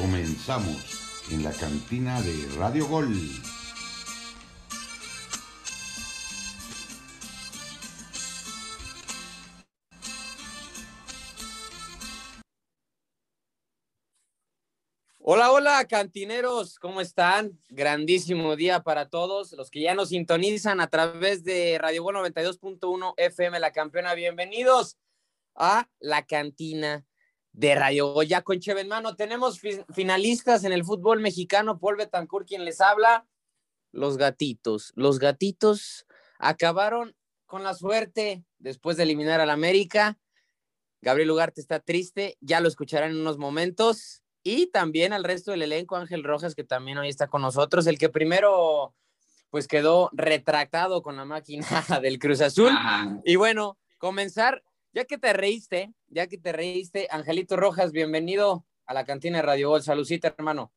Comenzamos en la cantina de Radio Gol. Hola, hola, cantineros, ¿cómo están? Grandísimo día para todos los que ya nos sintonizan a través de Radio Gol 92.1 FM, la campeona. Bienvenidos a la cantina de Radio Gol. Ya con Cheve en mano, tenemos finalistas en el fútbol mexicano. Paul Betancourt, quien les habla. Los gatitos. Los gatitos acabaron con la suerte después de eliminar al América. Gabriel Ugarte está triste, ya lo escucharán en unos momentos y también al resto del elenco, Ángel Rojas, que también hoy está con nosotros, el que primero pues quedó retractado con la máquina del Cruz Azul. Y bueno, comenzar, ya que te reíste, ya que te reíste, Angelito Rojas, bienvenido a la cantina de Radio Gol. Salucita, hermano.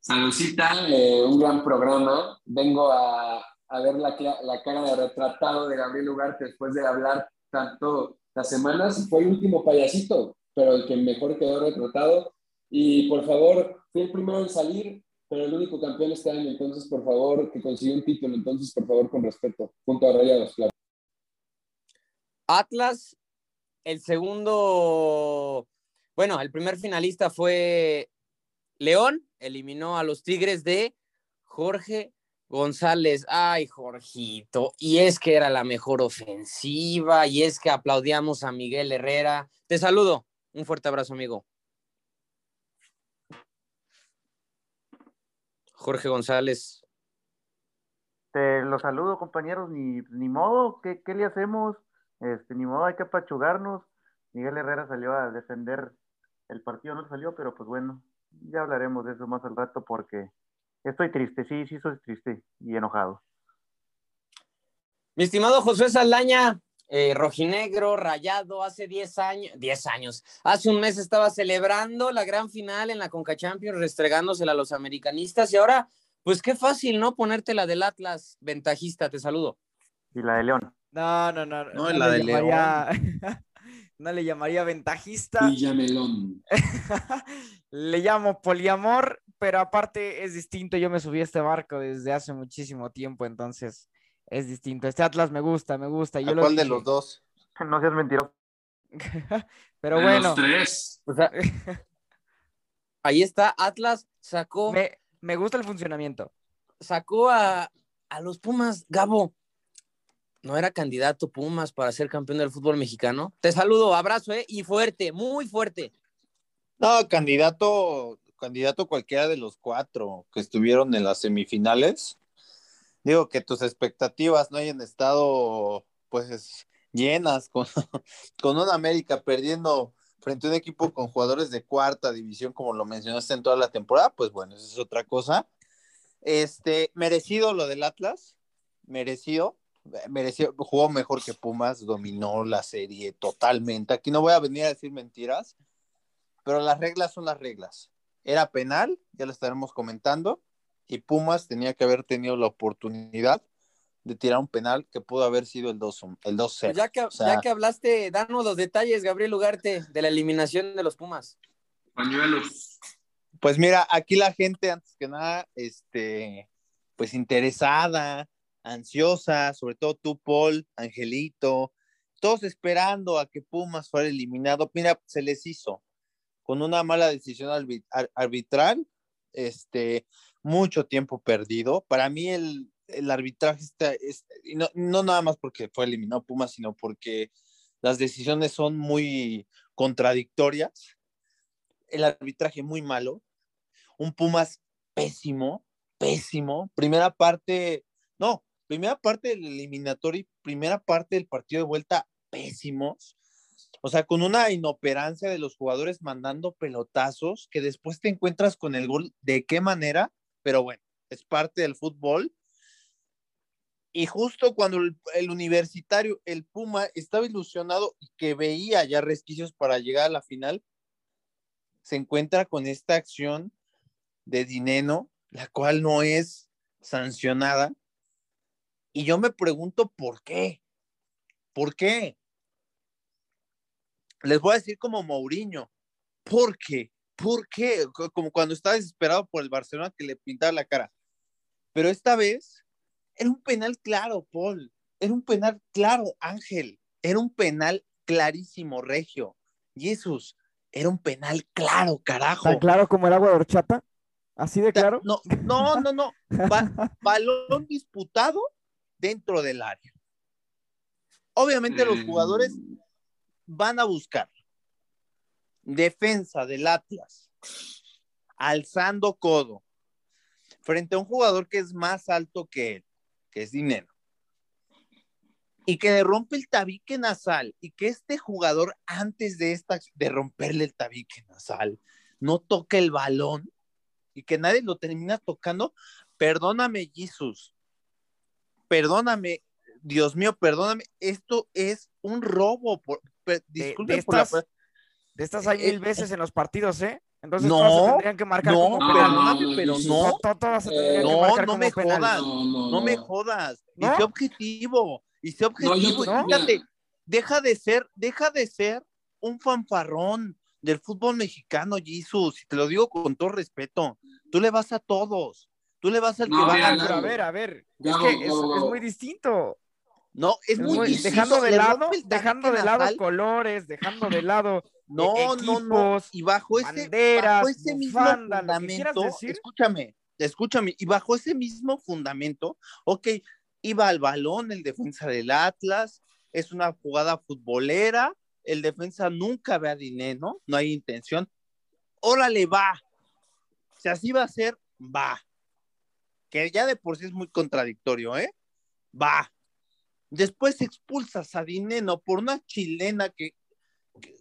Salucita, eh, un gran programa. Vengo a, ver la, cara de retratado de Gabriel Ugarte después de hablar tanto las semanas. Fue el último payasito, pero el que mejor quedó retratado y por favor, fui el primero en salir, pero el único campeón este año, entonces por favor, que consiguió un título, entonces por favor, con respeto, junto a Rayados, claro. Atlas, el segundo, bueno, el primer finalista fue León, eliminó a los Tigres de Jorge González. Ay, Jorgito, y es que era la mejor ofensiva, y es que aplaudíamos a Miguel Herrera. Te saludo, un fuerte abrazo, amigo. Jorge González. Te lo saludo, compañeros, ni, ni modo, ¿qué, le hacemos? Este, ni modo, hay que apachugarnos. Miguel Herrera salió a defender el partido, no salió, pero pues bueno, ya hablaremos de eso más al rato porque estoy triste, sí, sí, soy triste y enojado. Mi estimado José Saldaña, eh, rojinegro, rayado, hace 10 años, 10 años, hace un mes estaba celebrando la gran final en la Conca Champions, restregándosela a los americanistas y ahora, pues qué fácil, ¿no? Ponerte la del Atlas ventajista, te saludo. Y la de León. No, no, no. No, la de León. no le llamaría ventajista. Villamelón. le llamo poliamor, pero aparte es distinto. Yo me subí a este barco desde hace muchísimo tiempo, entonces es distinto. Este Atlas me gusta, me gusta. Yo ¿Cuál de los dos? No seas mentiroso. Pero bueno. Los tres. ahí está, Atlas sacó. Me, gusta el funcionamiento. Sacó a, los Pumas, Gabo. ¿No era candidato Pumas para ser campeón del fútbol mexicano? Te saludo, abrazo, ¿eh? Y fuerte, muy fuerte. No, candidato, candidato cualquiera de los cuatro que estuvieron en las semifinales digo que tus expectativas no hayan estado pues llenas con, con una América perdiendo frente a un equipo con jugadores de cuarta división, como lo mencionaste en toda la temporada, pues bueno, eso es otra cosa. Este, merecido lo del Atlas, merecido, mereció, jugó mejor que Pumas, dominó la serie totalmente. Aquí no voy a venir a decir mentiras, pero las reglas son las reglas. Era penal, ya lo estaremos comentando y Pumas tenía que haber tenido la oportunidad de tirar un penal que pudo haber sido el 2-0. El ya, que, ya que hablaste, danos los detalles, Gabriel Ugarte, de la eliminación de los Pumas. Pañuelos. Pues mira, aquí la gente, antes que nada, este, pues interesada, ansiosa, sobre todo tú, Paul, Angelito, todos esperando a que Pumas fuera eliminado. Mira, se les hizo con una mala decisión arbitral, este, mucho tiempo perdido. Para mí el, arbitraje está, es, no, no, nada más porque fue eliminado Pumas, sino porque las decisiones son muy contradictorias. El arbitraje muy malo. Un Pumas pésimo, pésimo. Primera parte, no, primera parte del eliminatorio y primera parte del partido de vuelta pésimos. O sea, con una inoperancia de los jugadores mandando pelotazos que después te encuentras con el gol. ¿De qué manera? pero bueno, es parte del fútbol. Y justo cuando el, universitario, el Puma, estaba ilusionado y que veía ya resquicios para llegar a la final, se encuentra con esta acción de Dineno, la cual no es sancionada. Y yo me pregunto por qué. ¿Por qué? Les voy a decir como Mourinho, ¿Por qué? Co- Como cuando estaba desesperado por el Barcelona que le pintaba la cara. Pero esta vez era un penal claro, Paul. Era un penal claro, Ángel. Era un penal clarísimo, Regio. Jesús, era un penal claro, carajo. Tan claro como el agua de horchata. Así de claro. No, no, no, no. Ba- balón disputado dentro del área. Obviamente los jugadores van a buscar defensa del Atlas, alzando codo, frente a un jugador que es más alto que él, que es Dinero, y que le rompe el tabique nasal, y que este jugador, antes de, esta, de romperle el tabique nasal, no toca el balón, y que nadie lo termina tocando, perdóname, Jesús, perdóname, Dios mío, perdóname, esto es un robo, por, per- disculpe de por la estas- De estas hay Eh, mil veces en los partidos, ¿eh? Entonces No, todas se tendrían que marcar no, como no, penal. perdóname, no, pero Jesús. no, To- to- Todas se tendrían que no, marcar no como me penal. jodas. No, no, no me no. jodas, y sé objetivo, y sé objetivo, yo- y fíjate, deja de ser, deja de ser un fanfarrón del fútbol mexicano, Jesús, y te lo digo con todo respeto, tú le vas a todos, tú le vas al No, que va a Pero a ver, a ver. Gabo, es que es, muy distinto. No, es Es muy, muy- distinto, dejando de lado, dejando de lado colores, dejando de lado No, eh, no, no. equipos, Y bajo ese, banderas, bajo ese mismo bufanda, fundamento, decir. escúchame, escúchame, y bajo ese mismo fundamento, ok, iba al balón el defensa del Atlas, es una jugada futbolera, el defensa nunca ve a dinero, no hay intención. Órale, va. Si así va a ser, va. Que ya de por sí es muy contradictorio, ¿eh? Va. Después expulsas a Dineno por una chilena que,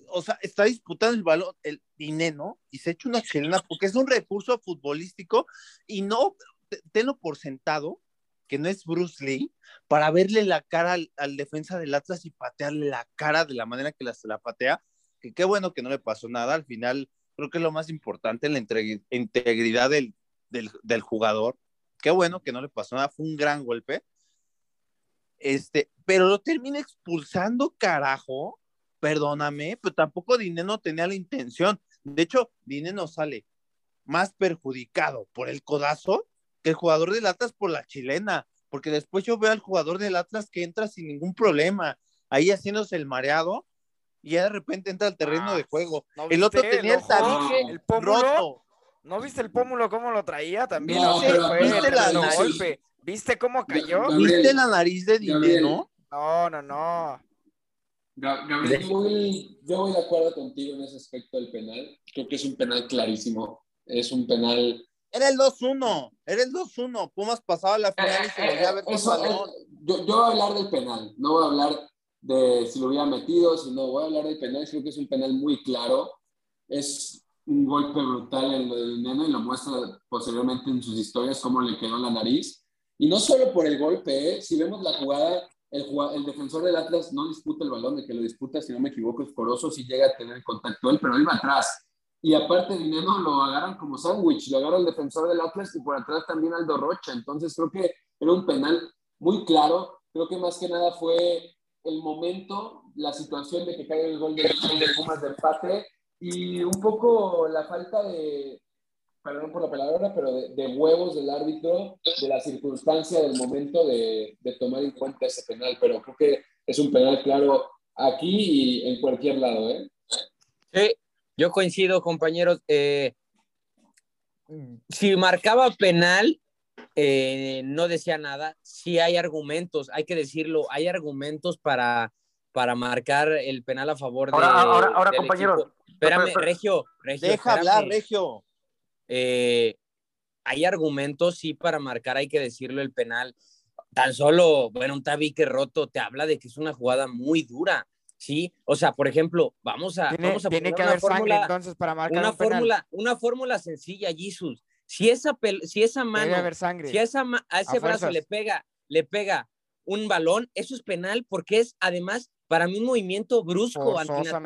o sea, está disputando el balón, el Dineno, y se echa una chilena porque es un recurso futbolístico y no, te- tenlo por sentado, que no es Bruce Lee, para verle la cara al, defensa del Atlas y patearle la cara de la manera que la, se la patea, que qué bueno que no le pasó nada, al final creo que es lo más importante, la integri- integridad del, del jugador, qué bueno que no le pasó nada, fue un gran golpe, este, pero lo termina expulsando, carajo, perdóname, pero tampoco Dineno tenía la intención, de hecho, Dineno sale más perjudicado por el codazo que el jugador del Atlas por la chilena, porque después yo veo al jugador del Atlas que entra sin ningún problema, ahí haciéndose el mareado, y ya de repente entra al terreno Ah, de juego. ¿no el otro tenía el ojo? tabique el pómulo. roto. ¿No viste el pómulo cómo lo traía también? No, así pero fue, ¿viste la tremendo nariz? golpe. ¿Viste cómo cayó? Gabriel, ¿Viste la nariz de. Dineno? No, no, no. Ga- Gabriel, yo voy, yo voy de acuerdo contigo en ese aspecto del penal. Creo que es un penal clarísimo. Es un penal. Era el 2-1, era el 2-1. Pumas pasaba la final y se volvía a ver Eso, eh, yo, yo voy a hablar del penal, no voy a hablar de si lo hubiera metido, sino voy a hablar del penal. Creo que es un penal muy claro. Es un golpe brutal en lo del neno y lo muestra posteriormente en sus historias cómo le quedó la nariz. Y no solo por el golpe, ¿eh? si vemos la jugada, el, el defensor del Atlas no disputa el balón, el que lo disputa, si no me equivoco, es Corozo, si llega a tener contacto él, pero él va atrás. Y aparte, Dinero lo agarran como sándwich, lo agarra el defensor del Atlas y por atrás también Aldo Rocha. Entonces creo que era un penal muy claro. Creo que más que nada fue el momento, la situación de que cae el gol de Pumas de empate y un poco la falta de, perdón por la palabra, pero de, huevos del árbitro, de la circunstancia, del momento de, de tomar en cuenta ese penal. Pero creo que es un penal claro aquí y en cualquier lado, ¿eh? Sí, yo coincido, compañeros. Eh, si marcaba penal, eh, no decía nada. Sí hay argumentos, hay que decirlo, hay argumentos para, para marcar el penal a favor de. Ahora, ahora, ahora del compañeros. equipo. Espérame, pero- Regio, Regio. Deja espérame. hablar, Regio. Eh, hay argumentos, sí, para marcar, hay que decirlo, el penal. Tan solo, bueno, un tabique roto te habla de que es una jugada muy dura, ¿sí? O sea, por ejemplo, vamos a, Tiene, vamos a tiene que una haber sangre entonces para marcar una un penal. fórmula, una fórmula sencilla, Jesus. Si esa, pel- si esa Debe mano, haber sangre. si a, esa a ese A brazo le pega, le pega un balón, eso es penal porque es además para mí un movimiento brusco,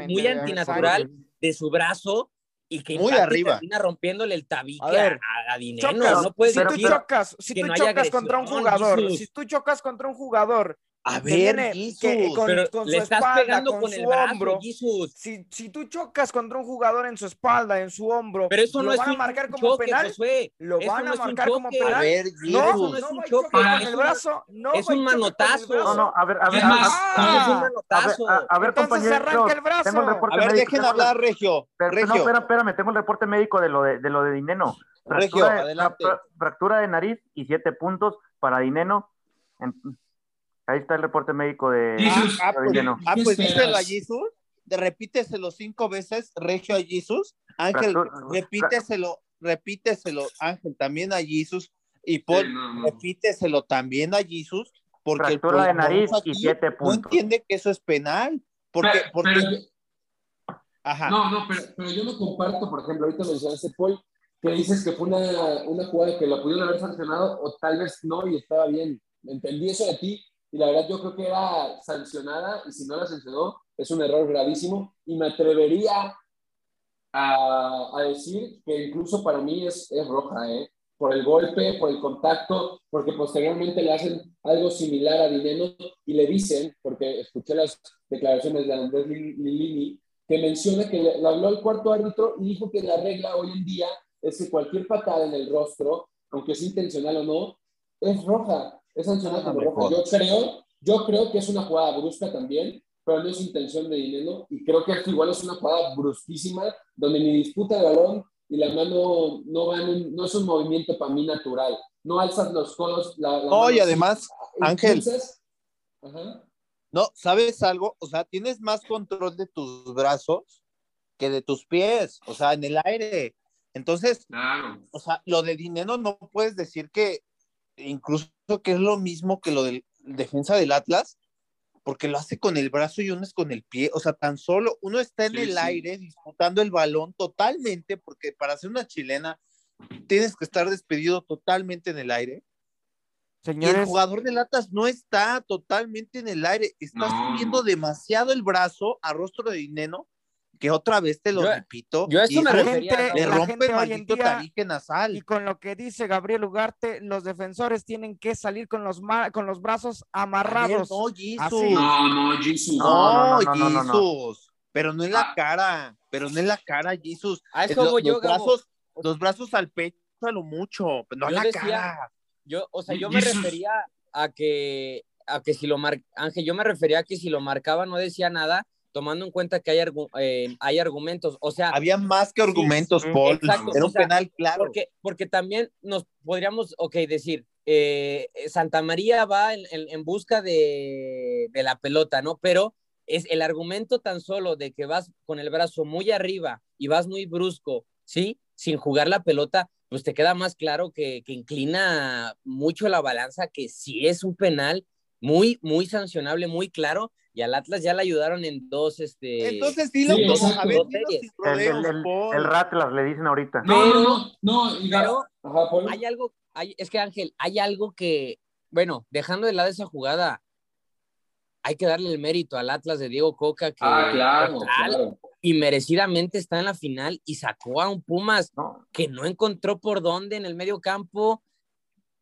muy antinatural de su brazo y que Muy arriba. termina rompiéndole el tabique A ver, a, a Dinero. Chocas, no puedes si tú chocas, si tú no chocas contra un jugador, Jesús. si tú chocas contra un jugador A que ver, viene Jesus, que con, Pero con le su estás espalda, pegando con, con su el brazo, hombro. Jesus. Si, si tú chocas contra un jugador en su espalda, en su hombro, Pero eso lo no es van a un marcar como choque, penal. Josué. Lo Eso van no a marcar como choque. a penal. ver, No, Jesus. no es no un choque, con el brazo. No es un manotazo. No, no, a ver, a ver, Es a, no es un Ah, a ver, manotazo. a- a ver, Entonces se compañeros, arranca el brazo. tengo el reporte A ver, médico, dejen hablar, Regio. Pero, no, Regio, espera, espérame, tengo el reporte médico de lo de, de lo de Dineno. Regio, Fractura, adelante. fra- fractura de nariz y siete puntos para Dineno. Ahí está el reporte médico de, Jesus, Ah, de pues, Dineno. ah, ¿Qué pues díselo a? Jesus. De repíteselo cinco veces, Regio a Jesus. Ángel, repíteselo, repíteselo, Ángel, también a Jesus. Y Paul, Sí, no, no. repíteselo también a Jesus. Porque el de nariz y siete No puntos. entiende que eso es penal. Porque, Pero- porque, pero- ajá. No, no, pero, pero yo no comparto, por ejemplo, ahorita mencionaste, Paul, que dices que fue una, una jugada que la pudieron haber sancionado o tal vez no y estaba bien. Entendí eso de ti y la verdad yo creo que era sancionada y si no la sancionó es un error gravísimo y me atrevería a, a decir que incluso para mí es, es roja, ¿eh? por el golpe, por el contacto, porque posteriormente le hacen algo similar a Dineno y le dicen, porque escuché las declaraciones de Andrés Lil- Lilini, que menciona que le, le habló al cuarto árbitro y dijo que la regla hoy en día es que cualquier patada en el rostro, aunque sea intencional o no, es roja, es sancionada Ah, como roja. Yo creo, yo creo que es una jugada brusca también, pero no es intención de Dineno y creo que esto igual es una jugada brusquísima donde ni disputa el balón y la mano no va en un- no es un movimiento para mí natural. No alzas los codos. La, la No, y además, así, Ángel. impulsas. Ajá. No, ¿sabes algo? O sea, tienes más control de tus brazos que de tus pies, o sea, en el aire. Entonces, Claro. o sea, lo de dinero no puedes decir que incluso que es lo mismo que lo del defensa del Atlas, porque lo hace con el brazo y uno es con el pie, o sea, tan solo uno está en Sí, el sí. aire disputando el balón totalmente, porque para hacer una chilena tienes que estar despedido totalmente en el aire. Y el Señores, jugador del Atlas no está totalmente en el aire, está No. subiendo demasiado el brazo a rostro de Dineno, que otra vez te lo Yo- repito, yo a esto y me eso la refería, gente, le rompe el maldito día, tabique nasal. y con lo que dice Gabriel Ugarte, los defensores tienen que salir con los, ma- con los brazos amarrados. no, Jesus. Así. No, no, Jesus. No, No, no, no, no, no, Jesus. Pero no en la Ah. cara, pero no en la cara, Jesus. A Es eso lo- voy yo, los brazos, los brazos al pecho a lo mucho, pero no a Yo la decía- cara. Yo, o sea, yo me refería a que, a que si lo mar... Ángel, yo me refería a que si lo marcaba no decía nada, tomando en cuenta que hay, argu- eh, hay argumentos. O sea, Había más que argumentos, sí, Paul. exacto, Era o un sea, penal claro. porque, porque también nos podríamos, ok, decir, eh, Santa María va en, en- en busca de, de la pelota, ¿no? Pero es el argumento tan solo de que vas con el brazo muy arriba y vas muy brusco, ¿sí? Sin jugar la pelota, pues te queda más claro que, que inclina mucho la balanza, que sí es un penal muy, muy sancionable, muy claro, y al Atlas ya le ayudaron en dos, este... Entonces dilo Sí, como, a ver, sin El, rodeos, el, el, Paul. el Ratlas le dicen ahorita. No, Pero- no, no, pero- Ajá, hay algo, hay, es que Ángel, hay algo que, bueno, dejando de lado esa jugada, hay que darle el mérito al Atlas de Diego Coca, que Ah, claro, total claro. y merecidamente está en la final y sacó a un Pumas No, que no encontró por dónde en el medio campo,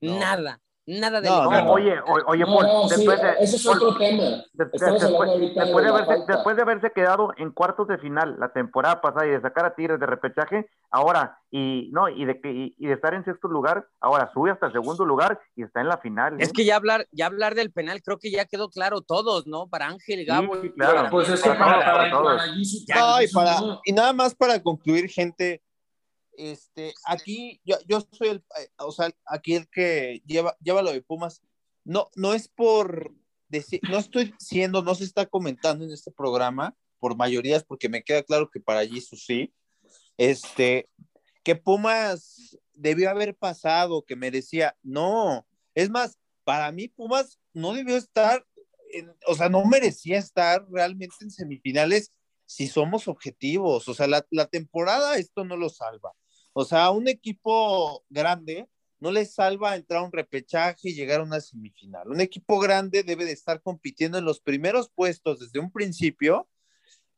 No. nada, nada de No, no, no. oye, oye, No, Paul, no, sí, después de, eso es Paul, otro tema. de- de- Estamos después, de haberse, después de haberse quedado en cuartos de final la temporada pasada y de sacar a Tigres de repechaje, ahora, y no, y de que y, y de estar en sexto lugar, ahora sube hasta el segundo lugar y está en la final. Es ¿eh? que ya hablar, ya hablar del penal, creo que ya quedó claro todos, ¿no? Para Ángel, Gabo. sí, y claro. para Pues es que Para para, todos, para, para todos. y, para, y nada más para concluir, gente, este, aquí yo, yo soy el, eh, o sea, aquí el que lleva, lleva lo de Pumas, no, no es por decir, no estoy diciendo, no se está comentando en este programa por mayorías, porque me queda claro que para Jesus sí, este, que Pumas debió haber pasado, que merecía, no, es más, para mí Pumas no debió estar, en- o sea, no merecía estar realmente en semifinales si somos objetivos, o sea, la, la temporada esto no lo salva. O sea, un equipo grande no le salva entrar a un repechaje y llegar a una semifinal. Un equipo grande debe de estar compitiendo en los primeros puestos desde un principio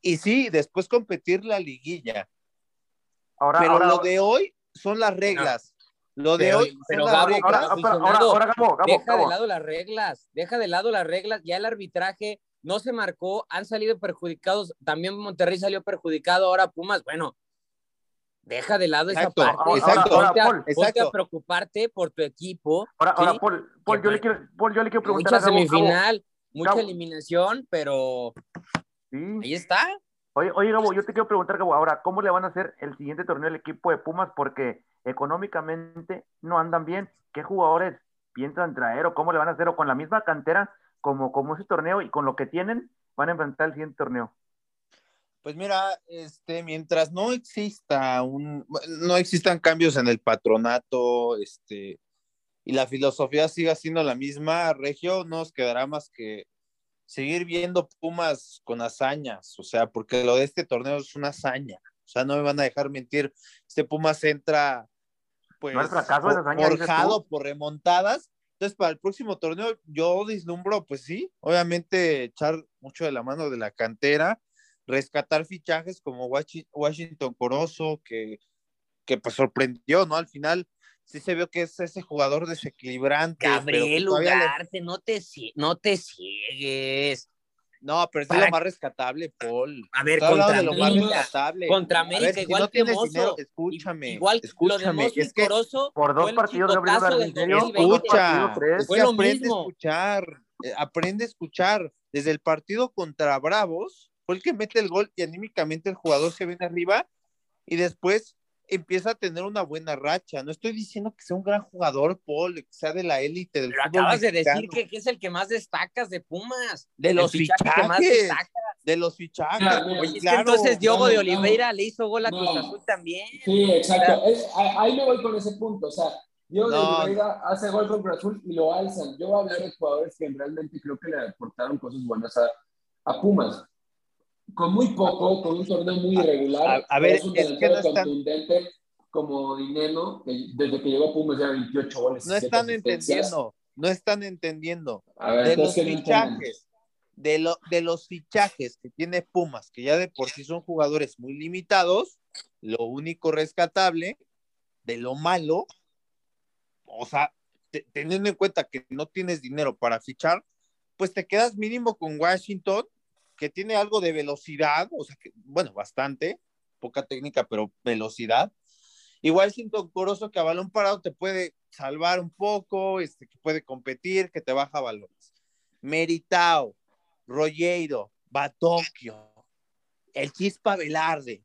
y sí, después competir la liguilla. Ahora, Pero ahora, lo de hoy son las reglas. Lo de Pero- hoy. pero son las reglas. Ahora, pero ahora, aficionado, ahora, Gabo, Gabo, deja Gabo. de lado las reglas, deja de lado las reglas, ya el arbitraje no se marcó, han salido perjudicados, también Monterrey salió perjudicado, ahora Pumas, bueno, deja de lado Exacto, esa parte, ahora, exacto. ahora, ponte, a, Paul, ponte exacto. a preocuparte por tu equipo, Ahora, ahora, ¿sí? Paul, Paul, Que yo le quiero, Paul, yo le quiero preguntar mucha a Gabo, Gabo, semifinal, mucha Gabo. eliminación, pero sí. ahí está. Oye, oye, Gabo, yo te quiero preguntar, Gabo, ahora, ¿cómo le van a hacer el siguiente torneo al equipo de Pumas? Porque económicamente no andan bien. ¿Qué jugadores piensan traer o cómo le van a hacer? ¿O con la misma cantera como, como ese torneo y con lo que tienen van a enfrentar el siguiente torneo? Pues mira, este, mientras no exista un, no existan cambios en el patronato, este, y la filosofía siga siendo la misma, Regio, no nos quedará más que seguir viendo Pumas con hazañas, o sea, porque lo de este torneo es una hazaña, o sea, no me van a dejar mentir, este Pumas entra, pues, No fracaso, hazaña, forjado por remontadas, entonces para el próximo torneo yo vislumbro, pues sí, obviamente echar mucho de la mano de la cantera, rescatar fichajes como Washi- Washington Corozo, que, que pues sorprendió, ¿no? Al final sí se vio que es ese jugador desequilibrante. Gabriel le- Ugarte, no te, no te ciegues. No, pero es Para- lo más rescatable, Paul. A ver, contra de lo más América, rescatable. contra ver, América, si igual no que Mozo. dinero, escúchame, Igual lo de escúchame. Es que Corozo Por dos partidos, Gabriel Ugarte, del ¿en serio? 2020. escucha, es Fue que lo aprende mismo. a escuchar, eh, aprende a escuchar. Desde el partido contra Bravos, fue el que mete el gol y anímicamente el jugador se viene arriba y después empieza a tener una buena racha. No estoy diciendo que sea un gran jugador, Paul, que sea de la élite del Pero fútbol acabas de mexicano. decir que, que es el que más destacas de Pumas. de los fichaje que más fichajes, destaca. de los fichajes. Pues, Oye, es que claro. entonces Diogo de Vamos, Oliveira le hizo gol a No. Cruz Azul también. Sí, exacto. Es, ahí me voy con ese punto. O sea, Diego de No. Oliveira hace gol con Cruz Azul y lo alzan. Yo voy a hablar de jugadores que realmente creo que le aportaron cosas buenas a, a Pumas. Con muy poco, con un torneo muy irregular. a- a ver, es un es que no están- contundente como Dineno, que desde que llegó Pumas ya 28 goles. No 17 están entendiendo, no están entendiendo. A ver, de los fichajes, de, lo, de los fichajes que tiene Pumas, que ya de por sí son jugadores muy limitados, lo único rescatable de lo malo, o sea, te- teniendo en cuenta que no tienes dinero para fichar, pues te quedas mínimo con Washington, que tiene algo de velocidad, o sea, que, bueno, bastante, poca técnica, pero velocidad. Y Washington Corozo, que a balón parado te puede salvar un poco, este, que puede competir, que te baja balones. Meritao, Rollero, Batocchio, el Chispa Velarde,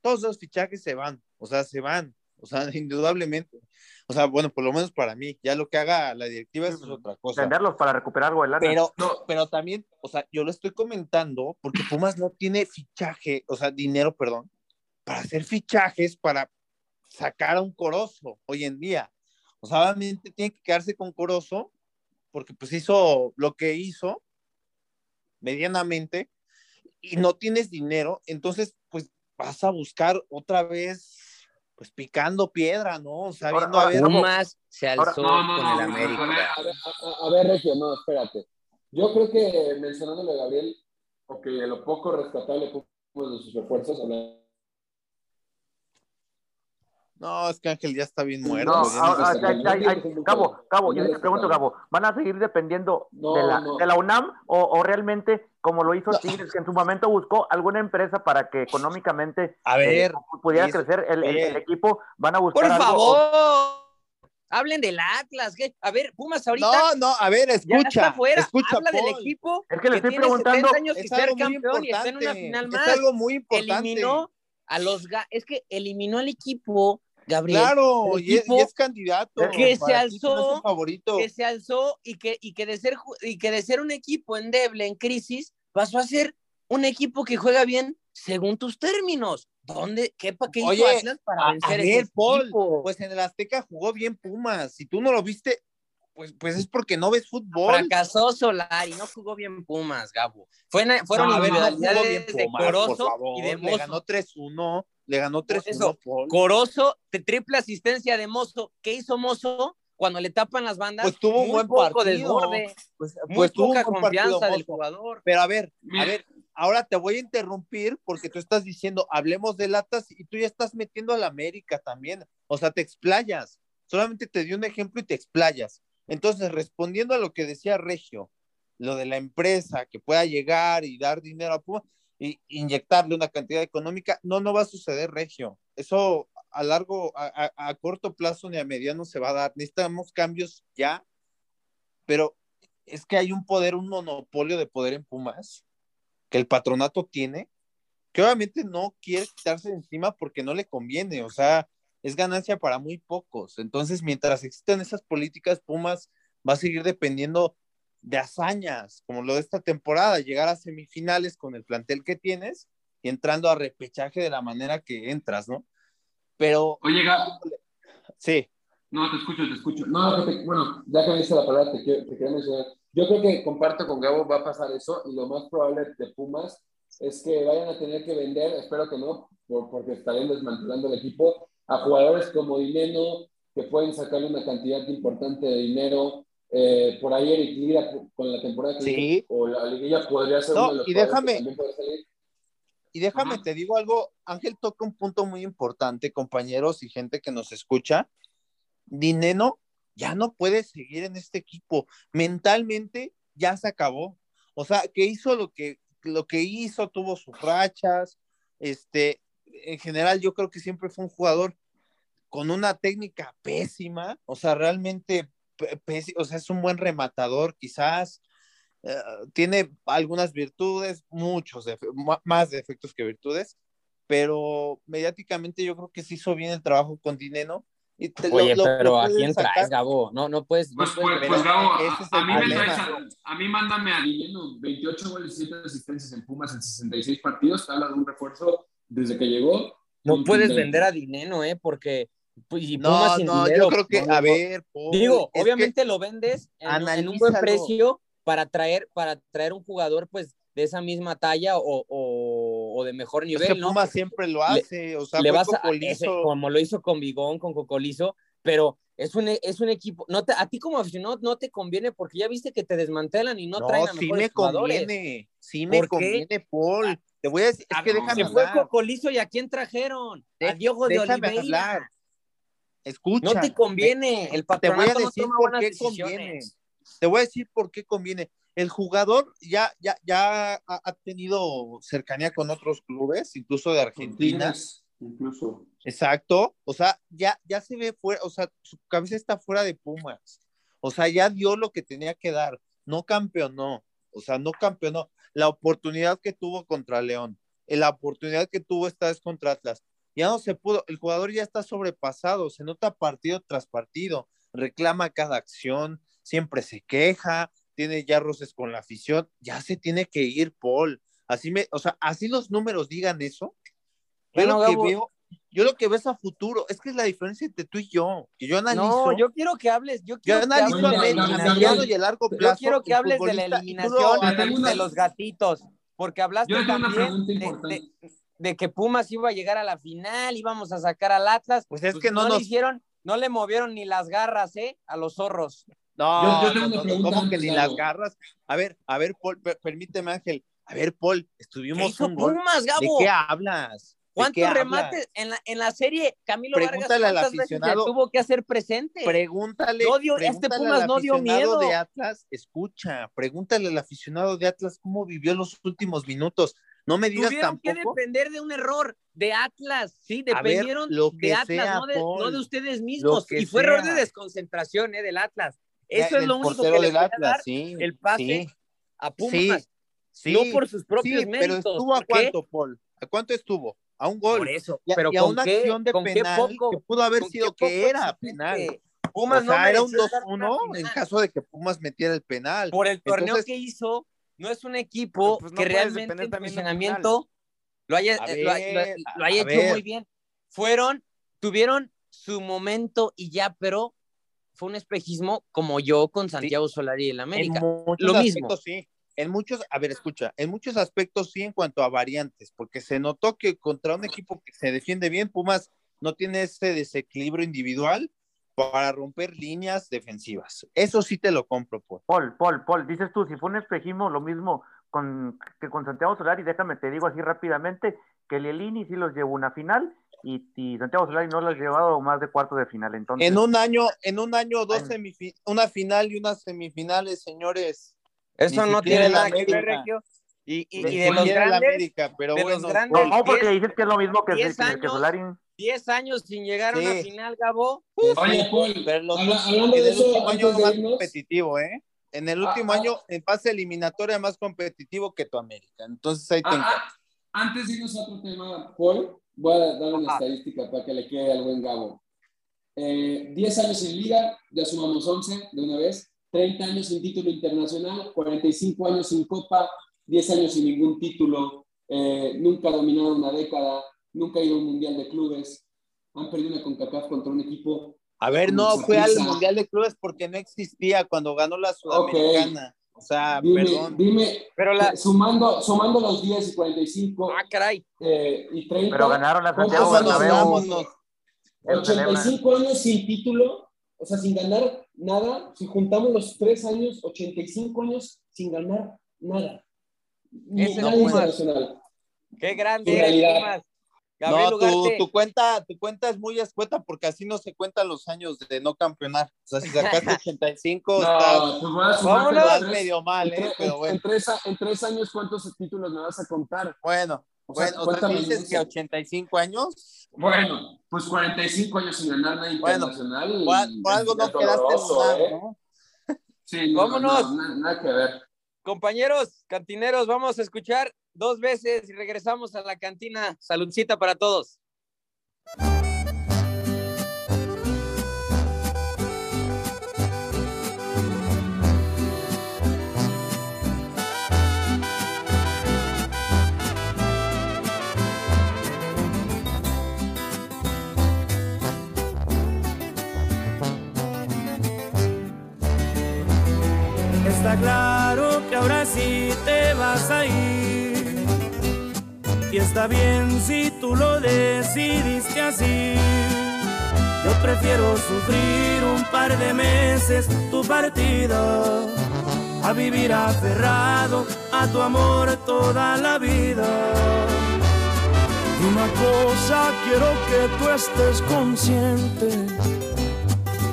todos esos fichajes se van, o sea, se van, o sea, indudablemente. O sea, bueno, por lo menos para mí, ya lo que haga la directiva eso es otra cosa. Venderlos para recuperar algo de lana. Pero, pero también, o sea, yo lo estoy comentando porque Pumas no tiene fichaje, o sea, dinero, perdón, para hacer fichajes para sacar a un Corozo hoy en día. O sea, obviamente tiene que quedarse con Corozo porque pues hizo lo que hizo medianamente y no tienes dinero, entonces pues vas a buscar otra vez pues picando piedra, ¿no? O sea, Ahora- a ahora, ver. Pumas se Ahora- alzó No, no, con el América. a ver, a ver, a- a ver, Regio, no, espérate. Yo creo que mencionando lo de Gabriel, o que lo poco rescatable de sus refuerzos, hablando no, es que Ángel ya está bien muerto. No, ya ah, sé- ay, ay, ay, Cabo, Cabo, yo te pregunto, Gabo, ¿van a seguir dependiendo No, de, la, no. de la UNAM o, o realmente, como lo hizo No. Tigres, que en su momento buscó alguna empresa para que económicamente A ver, eh, pudiera crecer el, el- el equipo? ¿Van a buscar Por algo? favor, hablen del Atlas. ¿qué? A ver, Pumas ahorita No, no, a ver, ya escucha. está fuera. escucha, Habla del Paul. equipo Es que le estoy tiene preguntando, 70 años y Es ser campeón y está en una final Es más. algo muy importante. Eliminó a los... ga- Es que eliminó al equipo, Gabriel. Claro, y es, equipo y es candidato. que se alzó, favorito. que se alzó y que, y que de ser y que de ser un equipo endeble en crisis pasó a ser un equipo que juega bien según tus términos. ¿Dónde? ¿Qué, pa- qué hizo Atlas para a- a vencer ver, ese Paul, equipo? Pues en el Azteca jugó bien Pumas. Si tú no lo viste, pues, pues es porque no ves fútbol. Fracasó Solari, no jugó bien Pumas, Gabo. Fue fueron No, a ver, no jugó de Pumas, por Corozo favor. y de Le ganó Mozo. 3-1. Le ganó 3-1, eso, Paul. Corozo, triple asistencia de Mozo. ¿Qué hizo Mozo? Cuando le tapan las bandas, Pues tuvo un muy buen poco partido. desborde, Pues, muy pues tuvo poca buen partido, confianza del jugador. Pero a ver, a ver, ahora te voy a interrumpir porque tú estás diciendo, hablemos de latas y tú ya estás metiendo a la América también. O sea, te explayas. Solamente te dio un ejemplo y te explayas. Entonces, respondiendo a lo que decía Regio, lo de la empresa que pueda llegar y dar dinero a Puma y inyectarle una cantidad económica, no, no va a suceder, Regio. Eso a largo, a, a corto plazo ni a mediano se va a dar. Necesitamos cambios ya, pero es que hay un poder, un monopolio de poder en Pumas que el patronato tiene, que obviamente no quiere quitarse de encima porque no le conviene, o sea, es ganancia para muy pocos. Entonces, mientras existan esas políticas, Pumas va a seguir dependiendo de hazañas, como lo de esta temporada, llegar a semifinales con el plantel que tienes y entrando a repechaje de la manera que entras, ¿no? Pero... Oye, Gab. Sí. No, te escucho, te escucho. No, bueno, ya que me dice la palabra, te, quiero, te quería mencionar. Yo creo que comparto con Gabo, va a pasar eso, y lo más probable de Pumas es que vayan a tener que vender, espero que no, porque estarían desmantelando el equipo, a jugadores como Dineno, que pueden sacarle una cantidad importante de dinero. Eh, por ahí Eric Lira con la temporada que sí. o la liguilla podría ser no, uno de los y déjame, que puede salir. Y déjame, Ajá. te digo algo, Ángel toca un punto muy importante, compañeros y gente que nos escucha. Dineno ya no puede seguir en este equipo. Mentalmente ya se acabó. O sea, que hizo lo que, lo que hizo, tuvo sus rachas. Este, en general, yo creo que siempre fue un jugador con una técnica pésima. O sea, realmente, o sea, es un buen rematador, quizás. Uh, tiene algunas virtudes, muchos, más defectos que virtudes, pero mediáticamente yo creo que se hizo bien el trabajo con Dineno y te, Oye, lo, pero lo ¿a quién sacar. traes, Gabo? No, no puedes. Pues, no puedes pues, pues, Gabo, a, ese es el a mí me traes a, a mí mándame a Dineno 28 goles y 7 asistencias en Pumas en 66 partidos. Habla de un refuerzo desde que llegó. no puedes vender a Dineno, ¿eh? Porque pues, y No, no, dinero, yo creo que, no, no, a no. ver, Paul, Digo, es que- obviamente lo vendes en, en un buen precio para traer, para traer un jugador, pues, de esa misma talla o, o, o de mejor es nivel, que ¿no? Pumas siempre lo hace, o sea, le fue vas a, Cocolizo. ese, como lo hizo con Bigón, con Cocolizo, pero es un, es un equipo, no te, a ti como aficionado no te conviene porque ya viste que te desmantelan y no, No, traen a sí mejores me jugadores. conviene, sí me conviene, Paul. Te voy a decir, es A- que déjame se fue hablar, Cocolizo y a quién trajeron? De- a Diogo de Oliveira. hablar. Escucha. No te conviene, el te voy a patronato no decir toma por qué decisiones. conviene. Te voy a decir por qué conviene. El jugador ya, ya, ya ha, ha tenido cercanía con otros clubes, incluso de Argentina. Incluso. Exacto. O sea, ya, ya se ve fuera, o sea, su cabeza está fuera de Pumas. O sea, ya dio lo que tenía que dar. No campeonó. O sea, no campeonó. La oportunidad que tuvo contra León, la oportunidad que tuvo esta vez contra Atlas, ya no se pudo. El jugador ya está sobrepasado, se nota partido tras partido, reclama cada acción, siempre se queja, tiene ya roces con la afición, ya se tiene que ir, Paul. Así me, o sea, así los números digan eso. Yo Bueno, lo que Gabo- veo, yo lo que veo es a futuro, es que es la diferencia entre tú y yo, que yo analizo, No, yo quiero que hables, yo yo quiero que analizo hables Gabriel, mediano eliminación. y a largo Yo plazo. quiero que hables de la eliminación Yo de los gatitos, porque hablaste Yo también pregunta de, importante. de- de que Pumas iba a llegar a la final, íbamos a sacar al Atlas. Pues es que no le nos- hicieron, no le movieron ni las garras, ¿eh? A los zorros. No, Yo- no, no, ¿cómo que ni las garras? A ver, a ver, Paul, per- permíteme, Ángel. A ver, Paul, ¿Qué estuvimos hizo un gol. Pumas, ¿De Gabo? qué hablas? ¿De ¿Cuántos qué hablas? remates en la, en la serie? Camilo Pregúntale Vargas, al ¿cuántas veces se aficionado. tuvo que hacer presente? Pregúntale, No dio- este pregúntale Pumas al no dio aficionado miedo. de Atlas, escucha, pregúntale al aficionado de Atlas cómo vivió los últimos minutos. No me digas Tuvieron que tampoco. depender de un error de Atlas, sí, ver, dependieron lo que de Atlas, sea, no, de, Paul, no de ustedes mismos. que Y fue error de desconcentración eh, del Atlas. Eso es lo único que le Atlas, dar sí, el pase sí, a Pumas, sí, no por sus propios méritos. pero estuvo a cuánto, Paul? ¿A cuánto estuvo? A un gol. Por eso, Y pero y a con una qué, acción de penal poco, que pudo haber sido que era penal. Pumas o sea, no era un mereció estar en 2-1 una en caso de que Pumas metiera el penal. por el torneo Entonces- que hizo, no es un equipo pues, no que realmente un funcionamiento lo haya, eh, lo, haya hecho ver. muy bien. Fueron, tuvieron su momento y ya, pero fue un espejismo como yo con Santiago Solari en América. En muchos Lo mismo. sí. En muchos, a ver, escucha, en muchos aspectos sí en cuanto a variantes, porque se notó que contra un equipo que se defiende bien, Pumas no tiene ese desequilibrio individual para romper líneas defensivas. Eso sí te lo compro, pues. Paul, Paul, Paul, dices tú, si fue un espejismo, lo mismo con, que con Santiago Solari, déjame te digo así rápidamente, que Lelini sí los llevó una final y, y Santiago Solari no lo ha llevado más de cuartos de final. Entonces, En un año, en un año, dos Ay. semifi- una final y unas semifinales, señores. Eso Ni no tiene nada que ver, América. Regio. Y, y- y de los grandes, América, pero de los bueno, grandes, no, porque dices que es lo mismo que, que, que. Solari. 10 años sin llegar a una Sí. final, Gabo. Oye, Paul, pero los habla- hablando en de el eso, último año más irnos, competitivo, ¿eh? En el último Ah, ah. año, en fase eliminatoria más competitivo que tu América. Entonces ahí Ah, ah, antes de irnos a otro tema, Paul, voy a dar una estadística para que le quede al buen Gabo. Eh, 10 años en liga, ya sumamos 11 de una vez. 30 años sin título internacional, 45 años sin copa, 10 años sin ningún título, eh, nunca ha dominado una década, nunca ha ido a un mundial de clubes, han perdido una CONCACAF contra un equipo. A ver, no, fue al. Mundial de Clubes porque no existía cuando ganó la Sudamericana. O sea, Dime, perdón. dime Pero la. sumando, sumando los 10 y 45 Ah, caray. eh, y 30. Pero ganaron a ¿cuántos Santiago años Bernabéu. llevamos? Vámonos. Él celebra. 85 años sin título, o sea, sin ganar nada. Si juntamos los tres años, 85 años sin ganar nada. Ni no. Qué grande Gabriel No, tu, Ugarte. tu cuenta, tu cuenta es muy escueta porque así no se cuentan los años de no campeonar. O sea, si sacaste 85, estás, No, pues voy a sumar Vámonos. los estás tres. medio mal, en, ¿eh? Pero en- bueno, en tres, en tres años, ¿cuántos títulos me vas a contar? bueno, O sea, bueno, o sea, dices que 85 años, Bueno, pues 45 años sin ganar nada Bueno, internacional. por, y- por algo no quedaste lugar, ¿eh? ¿no? Sí, no, Vámonos. no, no, nada que ver. Compañeros, cantineros, vamos a escuchar dos veces y regresamos a la cantina. Saludcita para todos. Está claro que ahora sí te vas a ir. Y está bien si tú lo decidiste así. Yo prefiero sufrir un par de meses tu partida a vivir aferrado a tu amor toda la vida. Una cosa quiero que tú estés consciente.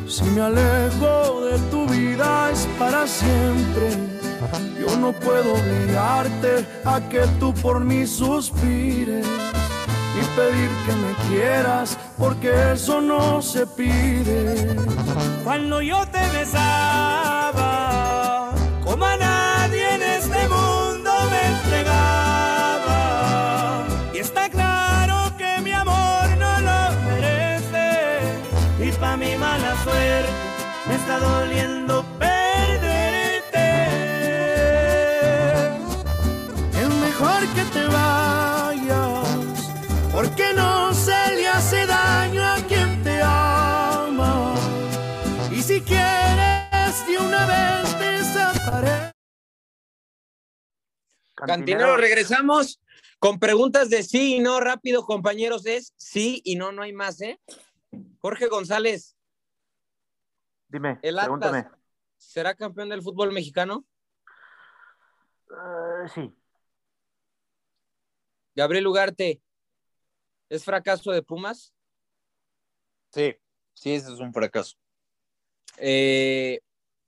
Si me alejo de tu vida es para siempre. Yo no puedo obligarte a que tú por mí suspires. Ni pedir que me quieras, porque eso no se pide. Cuando yo te besaba, como a nadie en este mundo me entregaba. Y está claro que mi amor no lo merece. Y pa' mi mala suerte me está doliendo Cantinero, regresamos con preguntas de sí y no. Rápido, compañeros, es sí y no, no hay más, ¿eh? Jorge González, Dime, El Atlas. pregúntame. ¿será campeón del fútbol mexicano? Eh, sí, Gabriel Ugarte, ¿es fracaso de Pumas? Sí, sí, ese es un fracaso. Eh,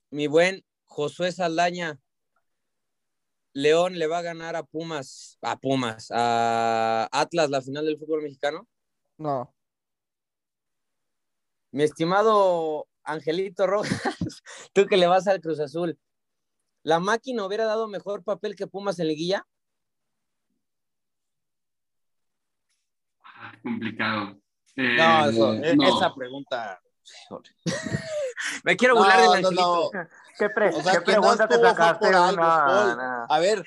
mi buen Josué Saldaña, León le va a ganar a Pumas, a Pumas, a Atlas la final del fútbol mexicano. No. Mi estimado Angelito Rojas, tú que le vas al Cruz Azul, ¿la máquina hubiera dado mejor papel que Pumas en liguilla? Ah, complicado. Eh, No, eso- no. esa pregunta. Me quiero burlar No, Angelito. no. ¿Qué, pre- O sea, qué que no pregunta te sacaste? por algo, No, no. A ver,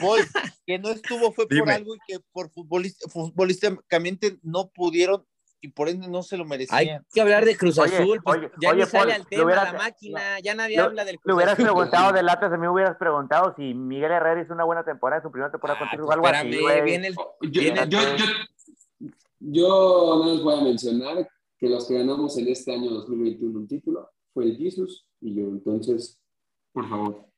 Paul, que no estuvo fue por Dime. algo y que por futbolista, futbolísticamente no pudieron y por ende no se lo Hay merecían. que hablar de Cruz Oye, Azul, pues oye, ya oye, ni sale al le tema, hubieras- la máquina, ya nadie le- habla del Le Cruz hubieras Azul. preguntado del Atlas, a mí me hubieras preguntado si Miguel Herrera hizo una buena temporada en su primera temporada Ah, pues algo así, espérame, viene el- Yo, Viene- yo, yo, yo no les voy a mencionar que los que ganamos en este año 2021 un título fue el Jesus y yo. Entonces, por favor.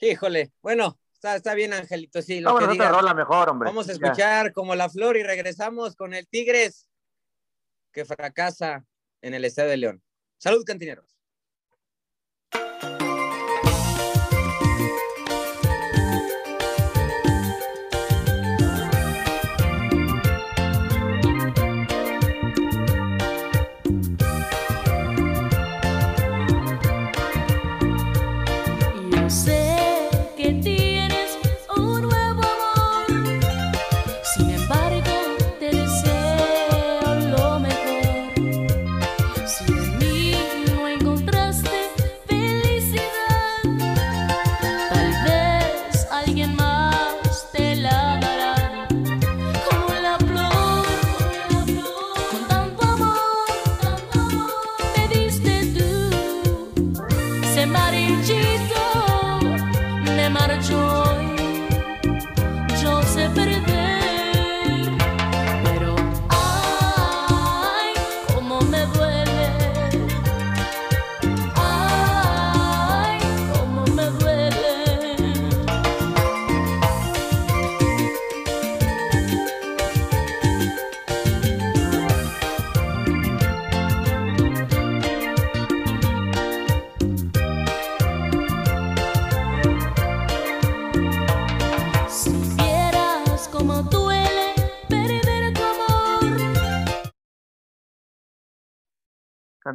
Híjole, bueno, Está, está bien, Angelito, sí. Lo Vámonos que a otra digas. rola mejor, hombre. Vamos a Ya. escuchar como la flor y regresamos con el Tigres que fracasa en el Estadio de León. Salud, cantineros.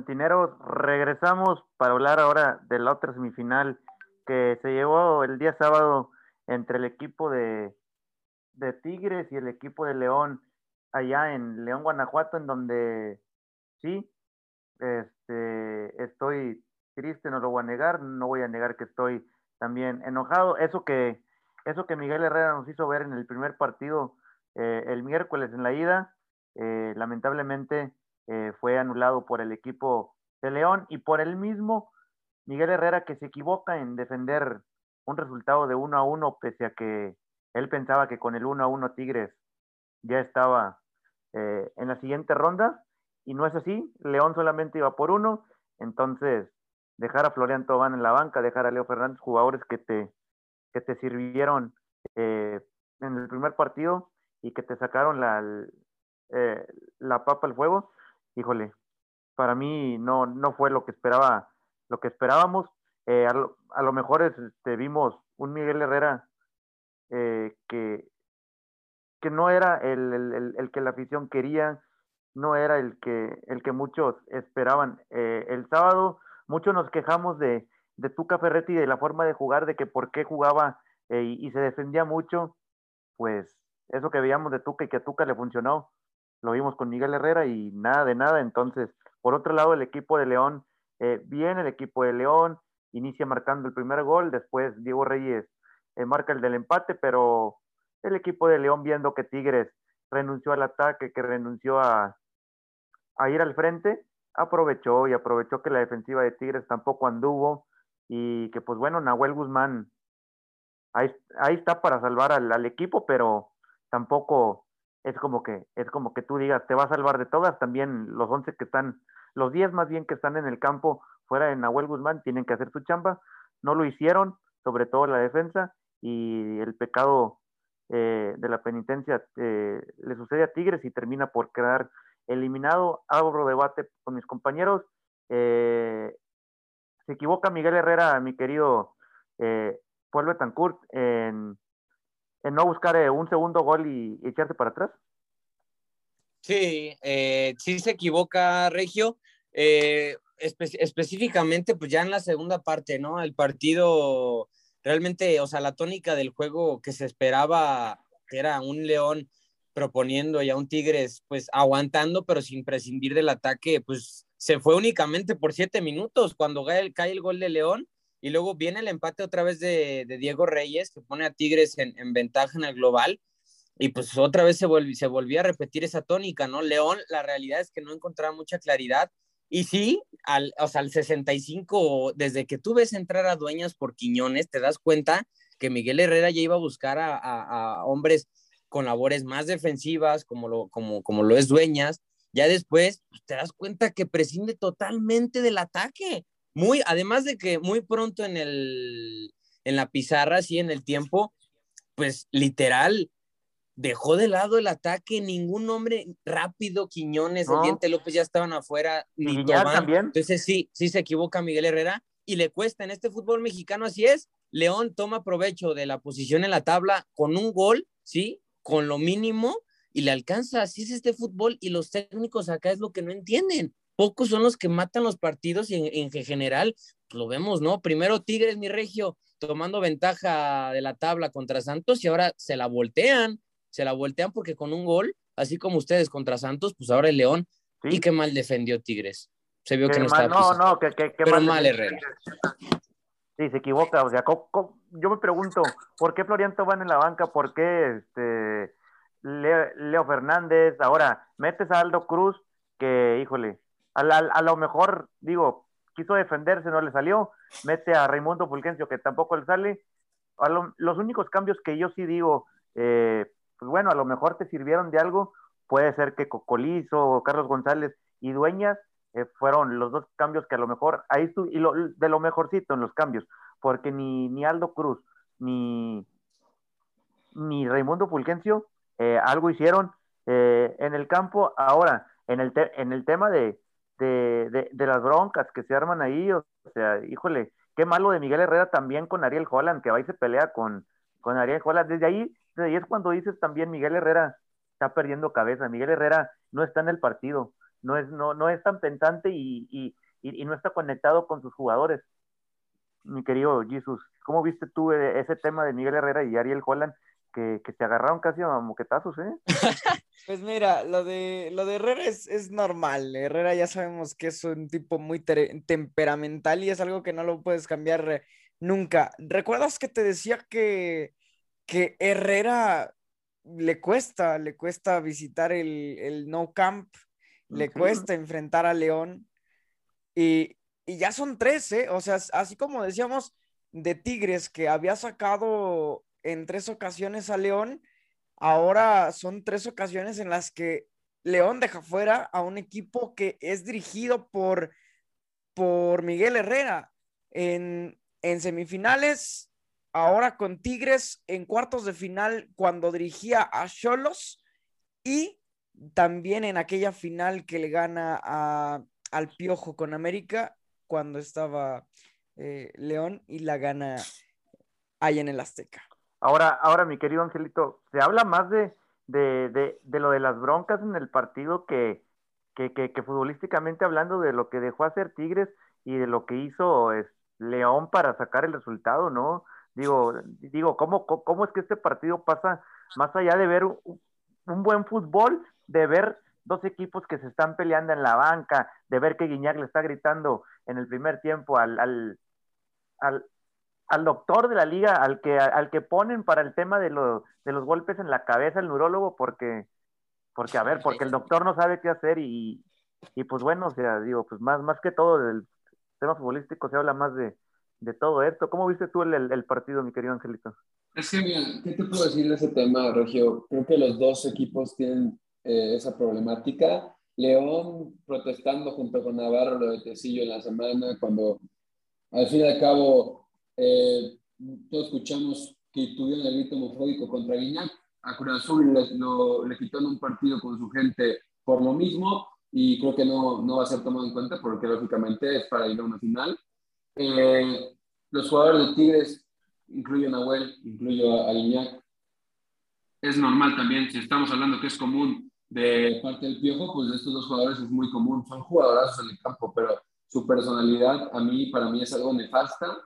Cantineros, regresamos para hablar ahora de la otra semifinal que se llevó el día sábado entre el equipo de, de Tigres y el equipo de León allá en León, Guanajuato, en donde sí, este, estoy triste, no lo voy a negar, no voy a negar que estoy también enojado. Eso que, eso que Miguel Herrera nos hizo ver en el primer partido eh, el miércoles en la ida, eh, lamentablemente eh, fue anulado por el equipo de León y por el mismo Miguel Herrera que se equivoca en defender un resultado de 1 a 1 pese a que él pensaba que con el 1 a 1 Tigres ya estaba eh, en la siguiente ronda. Y no es así, León solamente iba por uno, entonces dejar a Florian Tobán en la banca, dejar a Leo Fernández, jugadores que te, que te sirvieron eh, en el primer partido y que te sacaron la, eh, la papa al fuego, híjole, para mí no, no fue lo que esperaba, lo que esperábamos. Eh, a, lo, a, lo, mejor este, vimos un Miguel Herrera eh, que, que no era el, el, el, que la afición quería, no era el que, el que muchos esperaban. Eh, el sábado muchos nos quejamos de, de Tuca Ferretti de la forma de jugar, de que por qué jugaba eh, y, y, se defendía mucho, pues eso que veíamos de Tuca y que a Tuca le funcionó, lo vimos con Miguel Herrera y nada de nada. Entonces, por otro lado, el equipo de León, eh, bien el equipo de León, inicia marcando el primer gol, después Diego Reyes eh, marca el del empate, pero el equipo de León viendo que Tigres renunció al ataque, que renunció a, a ir al frente, aprovechó y aprovechó que la defensiva de Tigres tampoco anduvo y que pues bueno, Nahuel Guzmán ahí, está para salvar al, al, equipo, pero tampoco es como que es como que tú digas, te va a salvar de todas, también los 11 que están, los 10 más bien que están en el campo fuera de Nahuel Guzmán tienen que hacer su chamba, no lo hicieron, sobre todo la defensa y el pecado eh, de la penitencia eh, le sucede a Tigres y termina por quedar eliminado. Abro debate con mis compañeros. Eh, se equivoca Miguel Herrera, mi querido eh, Pueblo Betancourt, en, no buscar eh, un segundo gol y, y, echarse para atrás. Sí, eh, sí se equivoca Regio. Eh, espe específicamente, pues ya en la segunda parte, ¿no? El partido realmente, o sea, la tónica del juego que se esperaba, que era un León proponiendo y a un Tigres, pues aguantando, pero sin prescindir del ataque, pues se fue únicamente por siete minutos cuando cae el gol de León y luego viene el empate otra vez de, Diego Reyes, que pone a Tigres en, en, ventaja en el global. Y pues otra vez se, volvió, se volvía a repetir esa tónica, ¿no? León, la realidad es que no encontraba mucha claridad. Y sí, al, o sea, al 65, desde que tú ves entrar a Dueñas por Quiñones, te das cuenta que Miguel Herrera ya iba a buscar a hombres con labores más defensivas, como lo, como, como lo es Dueñas. Ya después pues, te das cuenta que prescinde totalmente del ataque. Muy, además de que muy pronto en el, en la pizarra, así en el tiempo, pues literal, dejó de lado el ataque, ningún hombre rápido, Quiñones, No. el Diente López ya estaban afuera, Y ni también. Entonces sí, sí se equivoca Miguel Herrera y le cuesta en este fútbol mexicano, así es. León toma provecho de la posición en la tabla con un gol, ¿sí? Con lo mínimo y le alcanza. Así es este fútbol y los técnicos acá es lo que no entienden. Pocos son los que matan los partidos y en, en general pues, lo vemos, ¿no? Primero Tigres, mi regio, tomando ventaja de la tabla contra Santos y ahora se la voltean, se la voltean porque con un gol, así como ustedes contra Santos, pues ahora el León. Sí. Y qué mal defendió Tigres. Se vio que no mal- estaba no, no, que, que, qué Pero mal. Herrera. Sí, se equivoca. O sea, co- yo me pregunto, ¿por qué Florian Tobán en la banca? ¿Por qué este, Leo, Leo Fernández? Ahora, metes a Aldo Cruz, que, híjole, a, lo mejor, digo, quiso defenderse, no le salió. Mete a Raimundo Fulgencio, que tampoco le sale. A lo- los únicos cambios que yo sí digo, eh, pues bueno, a lo mejor te sirvieron de algo. Puede ser que Cocolizo, Carlos González y Dueñas eh, fueron los dos cambios que a lo mejor, ahí estu- y lo, de lo mejorcito en los cambios, porque ni, ni Aldo Cruz, ni, ni Raimundo Fulgencio eh, algo hicieron eh, en el campo. Ahora, en el, en el tema de, de, de- de las broncas que se arman ahí, o sea, híjole, qué malo de Miguel Herrera también con Ariel Holland, que va y se pelea con, con Ariel Holland. Desde ahí, desde ahí es cuando dices también Miguel Herrera está perdiendo cabeza. Miguel Herrera no está en el partido, no es, no, no es tan pensante y, y, y- no está conectado con sus jugadores. Mi querido Jesus, ¿cómo viste tú eh, ese tema de Miguel Herrera y Ariel Holland que, que se agarraron casi a moquetazos, eh? Pues mira, lo de, lo de Herrera es, es normal. Herrera ya sabemos que es un tipo muy temperamental y es algo que no lo puedes cambiar nunca. ¿Recuerdas que te decía que, que Herrera le cuesta, le cuesta visitar el, el No Camp, le cuesta enfrentar a León? Y, y ya son tres, ¿eh? O sea, así como decíamos de Tigres que había sacado en tres ocasiones a León, ahora son tres ocasiones en las que León deja fuera a un equipo que es dirigido por, por Miguel Herrera. En, en semifinales, ahora con Tigres, en cuartos de final, cuando dirigía a Cholos, y también en aquella final que le gana a, al Piojo con América, cuando estaba eh, León y la gana ahí en el Azteca. Ahora, ahora, mi querido Angelito, se habla más de, de, de, lo de las broncas en el partido que, que, que, futbolísticamente hablando de lo que dejó hacer Tigres y de lo que hizo es, León para sacar el resultado, ¿no? Digo, digo, ¿cómo, cómo, cómo es que este partido pasa más allá de ver un, un buen fútbol, de ver dos equipos que se están peleando en la banca, de ver que Guiñac le está gritando en el primer tiempo al, al, al, al doctor de la liga, al que, al que ponen para el tema de, lo, de los golpes en la cabeza, el neurólogo, porque, porque, a ver, porque el doctor no sabe qué hacer y, y pues bueno, o sea, digo, pues más, más que todo del tema futbolístico se habla más de, de todo esto. ¿Cómo viste tú el, el, el, partido, mi querido Angelito? Es que, mira, ¿qué te puedo decir de ese tema, Regio? Creo que los dos equipos tienen eh, esa problemática. León protestando junto con Navarro lo de Tecillo en la semana, cuando al fin y al cabo eh, todos escuchamos que tuvieron el grito homofóbico contra Guiñac. A Cruz Azul le, lo, le quitó en un partido con su gente por lo mismo y creo que no, no va a ser tomado en cuenta porque lógicamente es para ir a una final. Eh, los jugadores de Tigres, incluyo a Nahuel, incluyo a, a Guiñac, es normal también, si estamos hablando que es común de parte del Piojo, pues de estos dos jugadores es muy común, son jugadorazos en el campo, pero su personalidad a mí, para mí es algo nefasta.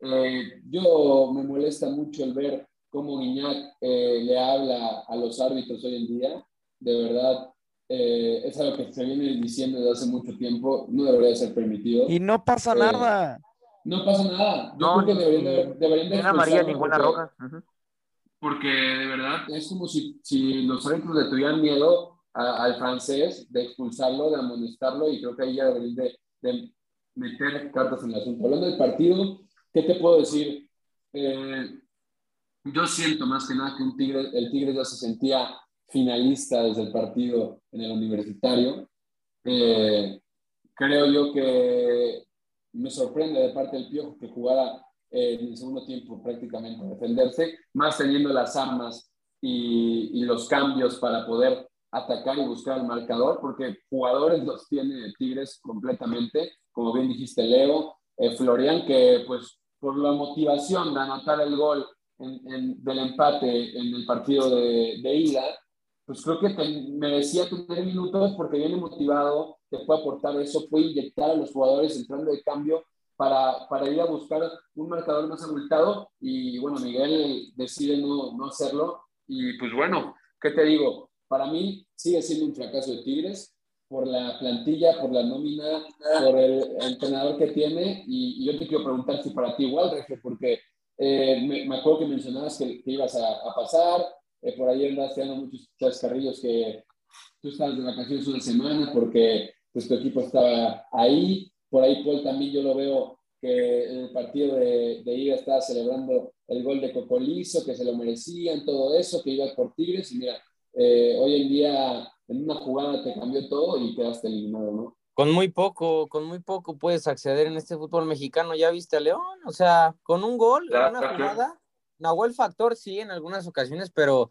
Eh, yo me molesta mucho el ver cómo Guiñac eh, le habla a los árbitros hoy en día, de verdad, eh, es algo que se viene diciendo desde hace mucho tiempo, no debería ser permitido. Y no pasa Eh, nada. No pasa nada. Yo No, creo que deberían deberían de amarilla, ninguna porque- roja. Ujú. porque de verdad es como si, si los árbitros le tuvieran miedo a- al francés de expulsarlo, de amonestarlo, y creo que ahí ya deberían de, de meter cartas en el asunto. Hablando del partido, ¿qué te puedo decir? Eh, yo siento más que nada que un tigre, el Tigre ya se sentía finalista desde el partido en el universitario. Eh, creo yo que me sorprende de parte del Piojo que jugara en el segundo tiempo prácticamente a defenderse, más teniendo las armas y, y los cambios para poder atacar y buscar el marcador, porque jugadores los tiene Tigres completamente, como bien dijiste Leo, eh, Florian, que pues por la motivación de anotar el gol en- en- del empate en el partido de, de ida, pues creo que te- merecía tener minutos porque viene motivado, te puede aportar eso, puede inyectar a los jugadores entrando de cambio para, para ir a buscar un marcador más abultado y bueno, Miguel decide no, no hacerlo y pues bueno, ¿qué te digo? Para mí sigue siendo un fracaso de Tigres por la plantilla, por la nómina, por el entrenador que tiene. Y, y yo te quiero preguntar si para ti igual, Regio, porque eh, me, me acuerdo que mencionabas que, que ibas a, a pasar, eh, por ahí andaste dando muchos chascarrillos que tú estabas de vacaciones una semana porque pues, tu equipo estaba ahí, por ahí Paul también yo lo veo que en el partido de, de ida estaba celebrando el gol de Cocolizo, que se lo merecían, todo eso, que iba por Tigres. Y mira, eh, hoy en día en una jugada te cambió todo y quedaste eliminado, ¿no? Con muy poco, con muy poco puedes acceder en este fútbol mexicano. Ya viste a León, o sea, con un gol, Claro, una jugada. Nahuel Factor sí en algunas ocasiones, pero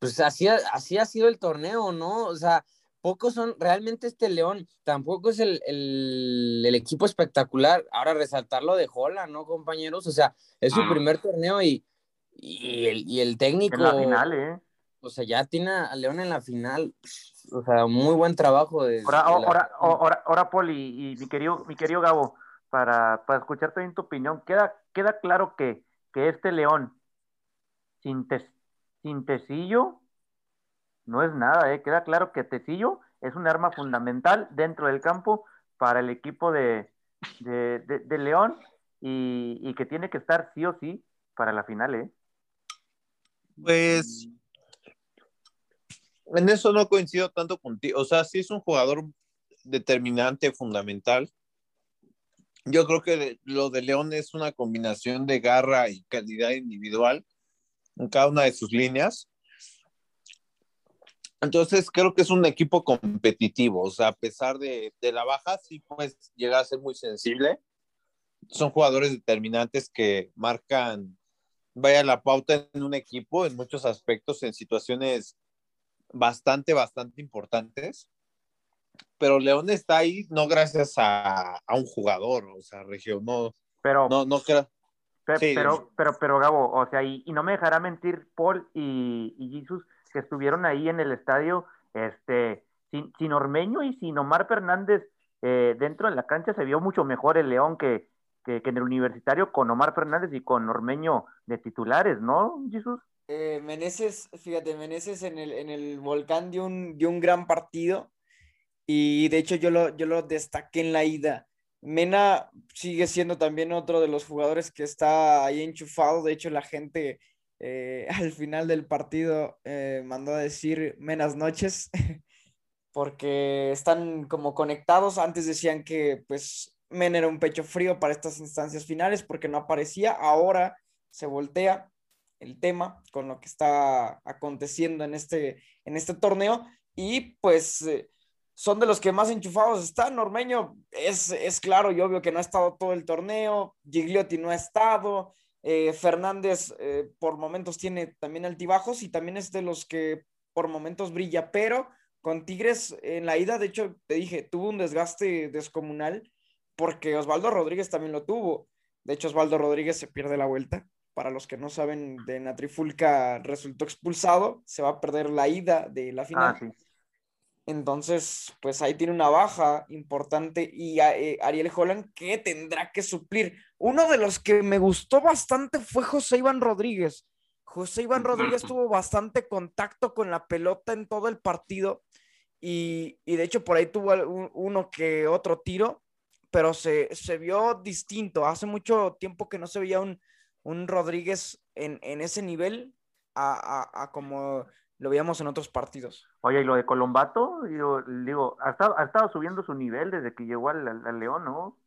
pues así, ha- así ha sido el torneo, ¿no? O sea, pocos son, realmente este León tampoco es el, el, el equipo espectacular. Ahora resaltarlo de Jola, ¿no, compañeros? O sea, es su Ah. primer torneo y, y, el, y el técnico, En la final, ¿eh? O sea, ya tiene a León en la final. O sea, muy buen trabajo de, Ahora, de la- ahora, ahora, ahora, Paul y, y mi querido, mi querido Gabo, para, para escuchar también tu opinión, queda, queda claro que, que este León sin, Tes- sin Tecillo no es nada, ¿eh? Queda claro que Tecillo es un arma fundamental dentro del campo para el equipo de, de, de- de León y, y que tiene que estar sí o sí para la final, ¿eh? Pues en eso no coincido tanto contigo. O sea, sí es un jugador determinante, fundamental. Yo creo que lo de León es una combinación de garra y calidad individual en cada una de sus líneas. Entonces creo que es un equipo competitivo. O sea, a pesar de, de la baja, sí puedes llegar a ser muy sensible. Son jugadores determinantes que marcan vaya la pauta en un equipo en muchos aspectos, en situaciones bastante, bastante importantes. Pero León está ahí no gracias a, a un jugador, o sea, Regio, no, Pero, no, no creo. Sí, pero, pero, pero, Gabo, o sea, y, y no me dejará mentir Paul y, y Jesus que estuvieron ahí en el estadio, este, sin, sin Ormeño y sin Omar Fernández eh, dentro de la cancha se vio mucho mejor el León que, que, que en el universitario con Omar Fernández y con Ormeño de titulares, ¿no, Jesus? Eh, Meneses, fíjate, Meneses en el, en el Volcán dio un, dio un gran partido y de hecho yo lo, yo lo destaqué en la ida. Mena sigue siendo también otro de los jugadores que está ahí enchufado. De hecho, la gente eh, al final del partido eh, mandó a decir menas noches porque están como conectados. Antes decían que pues Mena era un pecho frío para estas instancias finales porque no aparecía. Ahora se voltea el tema con lo que está aconteciendo en este, en este torneo y pues eh, son de los que más enchufados están. Ormeño es, es claro y obvio que no ha estado todo el torneo, Gigliotti no ha estado, eh, Fernández eh, por momentos tiene también altibajos y también es de los que por momentos brilla, pero con Tigres en la ida, de hecho, te dije, tuvo un desgaste descomunal porque Osvaldo Rodríguez también lo tuvo. De hecho, Osvaldo Rodríguez se pierde la vuelta. Para los que no saben, de Natrifulca resultó expulsado, se va a perder la ida de la final. Ah, sí. Entonces, pues ahí tiene una baja importante y a- eh, Ariel Holland que tendrá que suplir. Uno de los que me gustó bastante fue José Iván Rodríguez. José Iván Rodríguez tuvo bastante contacto con la pelota en todo el partido y, y de hecho por ahí tuvo un- uno que otro tiro, pero se, se vio distinto. Hace mucho tiempo que no se veía un, un Rodríguez en, en ese nivel a, a- a como lo veíamos en otros partidos. Oye, y lo de Colombato, digo, digo ha, estado, ha estado subiendo su nivel desde que llegó al, al- León, ¿no?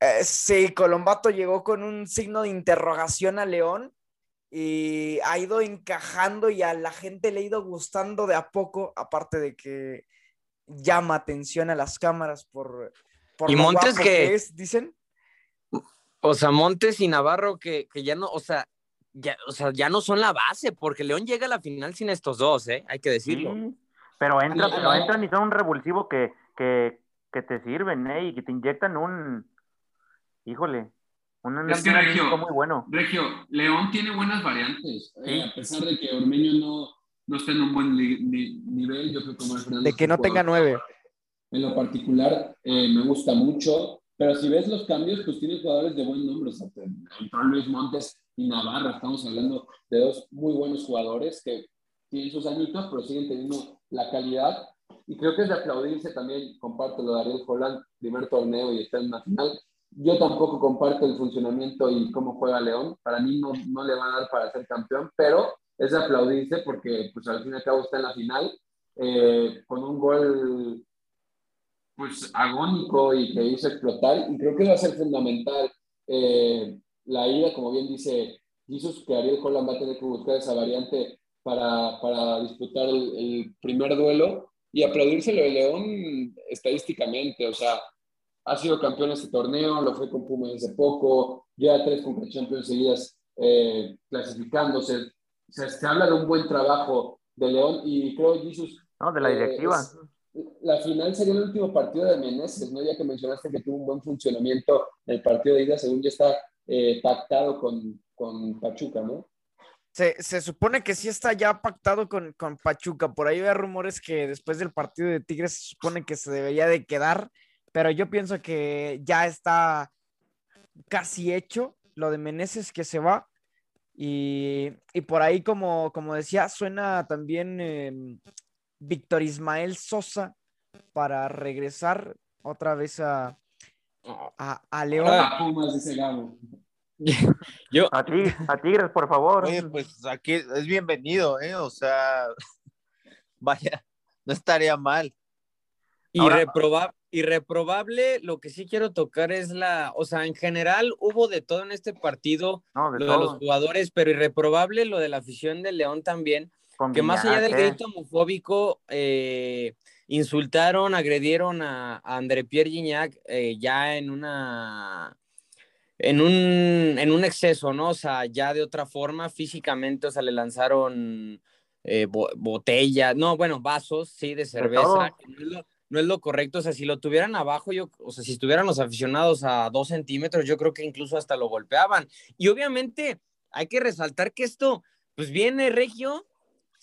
Eh, sí, Colombato llegó con un signo de interrogación a León y ha ido encajando y a la gente le ha ido gustando de a poco, aparte de que llama atención a las cámaras por, por ¿Y lo Montes que es, dicen. O sea, Montes y Navarro que, que ya no, o sea, ya, o sea, ya no son la base, porque León llega a la final sin estos dos, ¿eh? Hay que decirlo. Sí, pero entra, Sí, pero entran y son un revulsivo que, que, que te sirven, ¿eh? Y que te inyectan un, híjole, un, Es que, Regio, muy bueno. Regio, León tiene buenas variantes. Sí. Eh, a pesar de que Ormeño no, no está en un buen li- ni- nivel, yo creo que Fernández De que no tenga nueve. En lo particular, eh, me gusta mucho. Pero si ves los cambios, pues tiene jugadores de buen nombre. O sea, entró Luis Montes y Navarro. Estamos hablando de dos muy buenos jugadores que tienen sus añitos, pero siguen teniendo la calidad. Y creo que es de aplaudirse también. Comparto lo de Ariel Holland, primer torneo y está en una final. Yo tampoco comparto el funcionamiento y cómo juega León. Para mí no, no le va a dar para ser campeón, pero es de aplaudirse porque pues al fin y al cabo está en la final eh, con un gol pues agónico y que hizo explotar y creo que va a ser fundamental eh, la ida, como bien dice Jesus, que Ariel Holland va a tener que buscar esa variante para, para disputar el, el primer duelo y aplaudírselo de León estadísticamente, o sea, ha sido campeón este torneo, lo fue con Puma hace poco, lleva tres Conca Champions seguidas eh, clasificándose, o sea, se habla de un buen trabajo de León y creo, Jesus, ¿no? De la eh, directiva. es- la final sería el último partido de Meneses, ¿no? Ya que mencionaste que tuvo un buen funcionamiento en el partido de ida, según ya está eh, pactado con, con Pachuca, ¿no? Se, se supone que sí está ya pactado con, con Pachuca. Por ahí había rumores que después del partido de Tigres se supone que se debería de quedar, pero yo pienso que ya está casi hecho lo de Meneses que se va. Y, y por ahí, como, como decía, suena también eh, Víctor Ismael Sosa para regresar otra vez a, a, a León. Ahora Pumas, dice Gabo. Yo, A, ti, a Tigres, por favor. Oye, pues aquí es bienvenido, ¿eh? O sea, vaya, no estaría mal. Ahora- Irreproba- irreprobable, lo que sí quiero tocar es la, o sea, en general hubo de todo en este partido, no, de lo de los jugadores, pero irreprobable lo de la afición del León también, Que más allá del grito homofóbico, eh, insultaron, agredieron a, a André Pierre Gignac eh, ya en una, en un, en un exceso, ¿no? O sea, ya de otra forma, físicamente, o sea, le lanzaron eh, bo- botellas, no, bueno, vasos, sí, de cerveza, no es, lo, no es lo correcto, o sea, si lo tuvieran abajo, yo, o sea, si estuvieran los aficionados a dos centímetros, yo creo que incluso hasta lo golpeaban. Y obviamente hay que resaltar que esto, pues viene regio,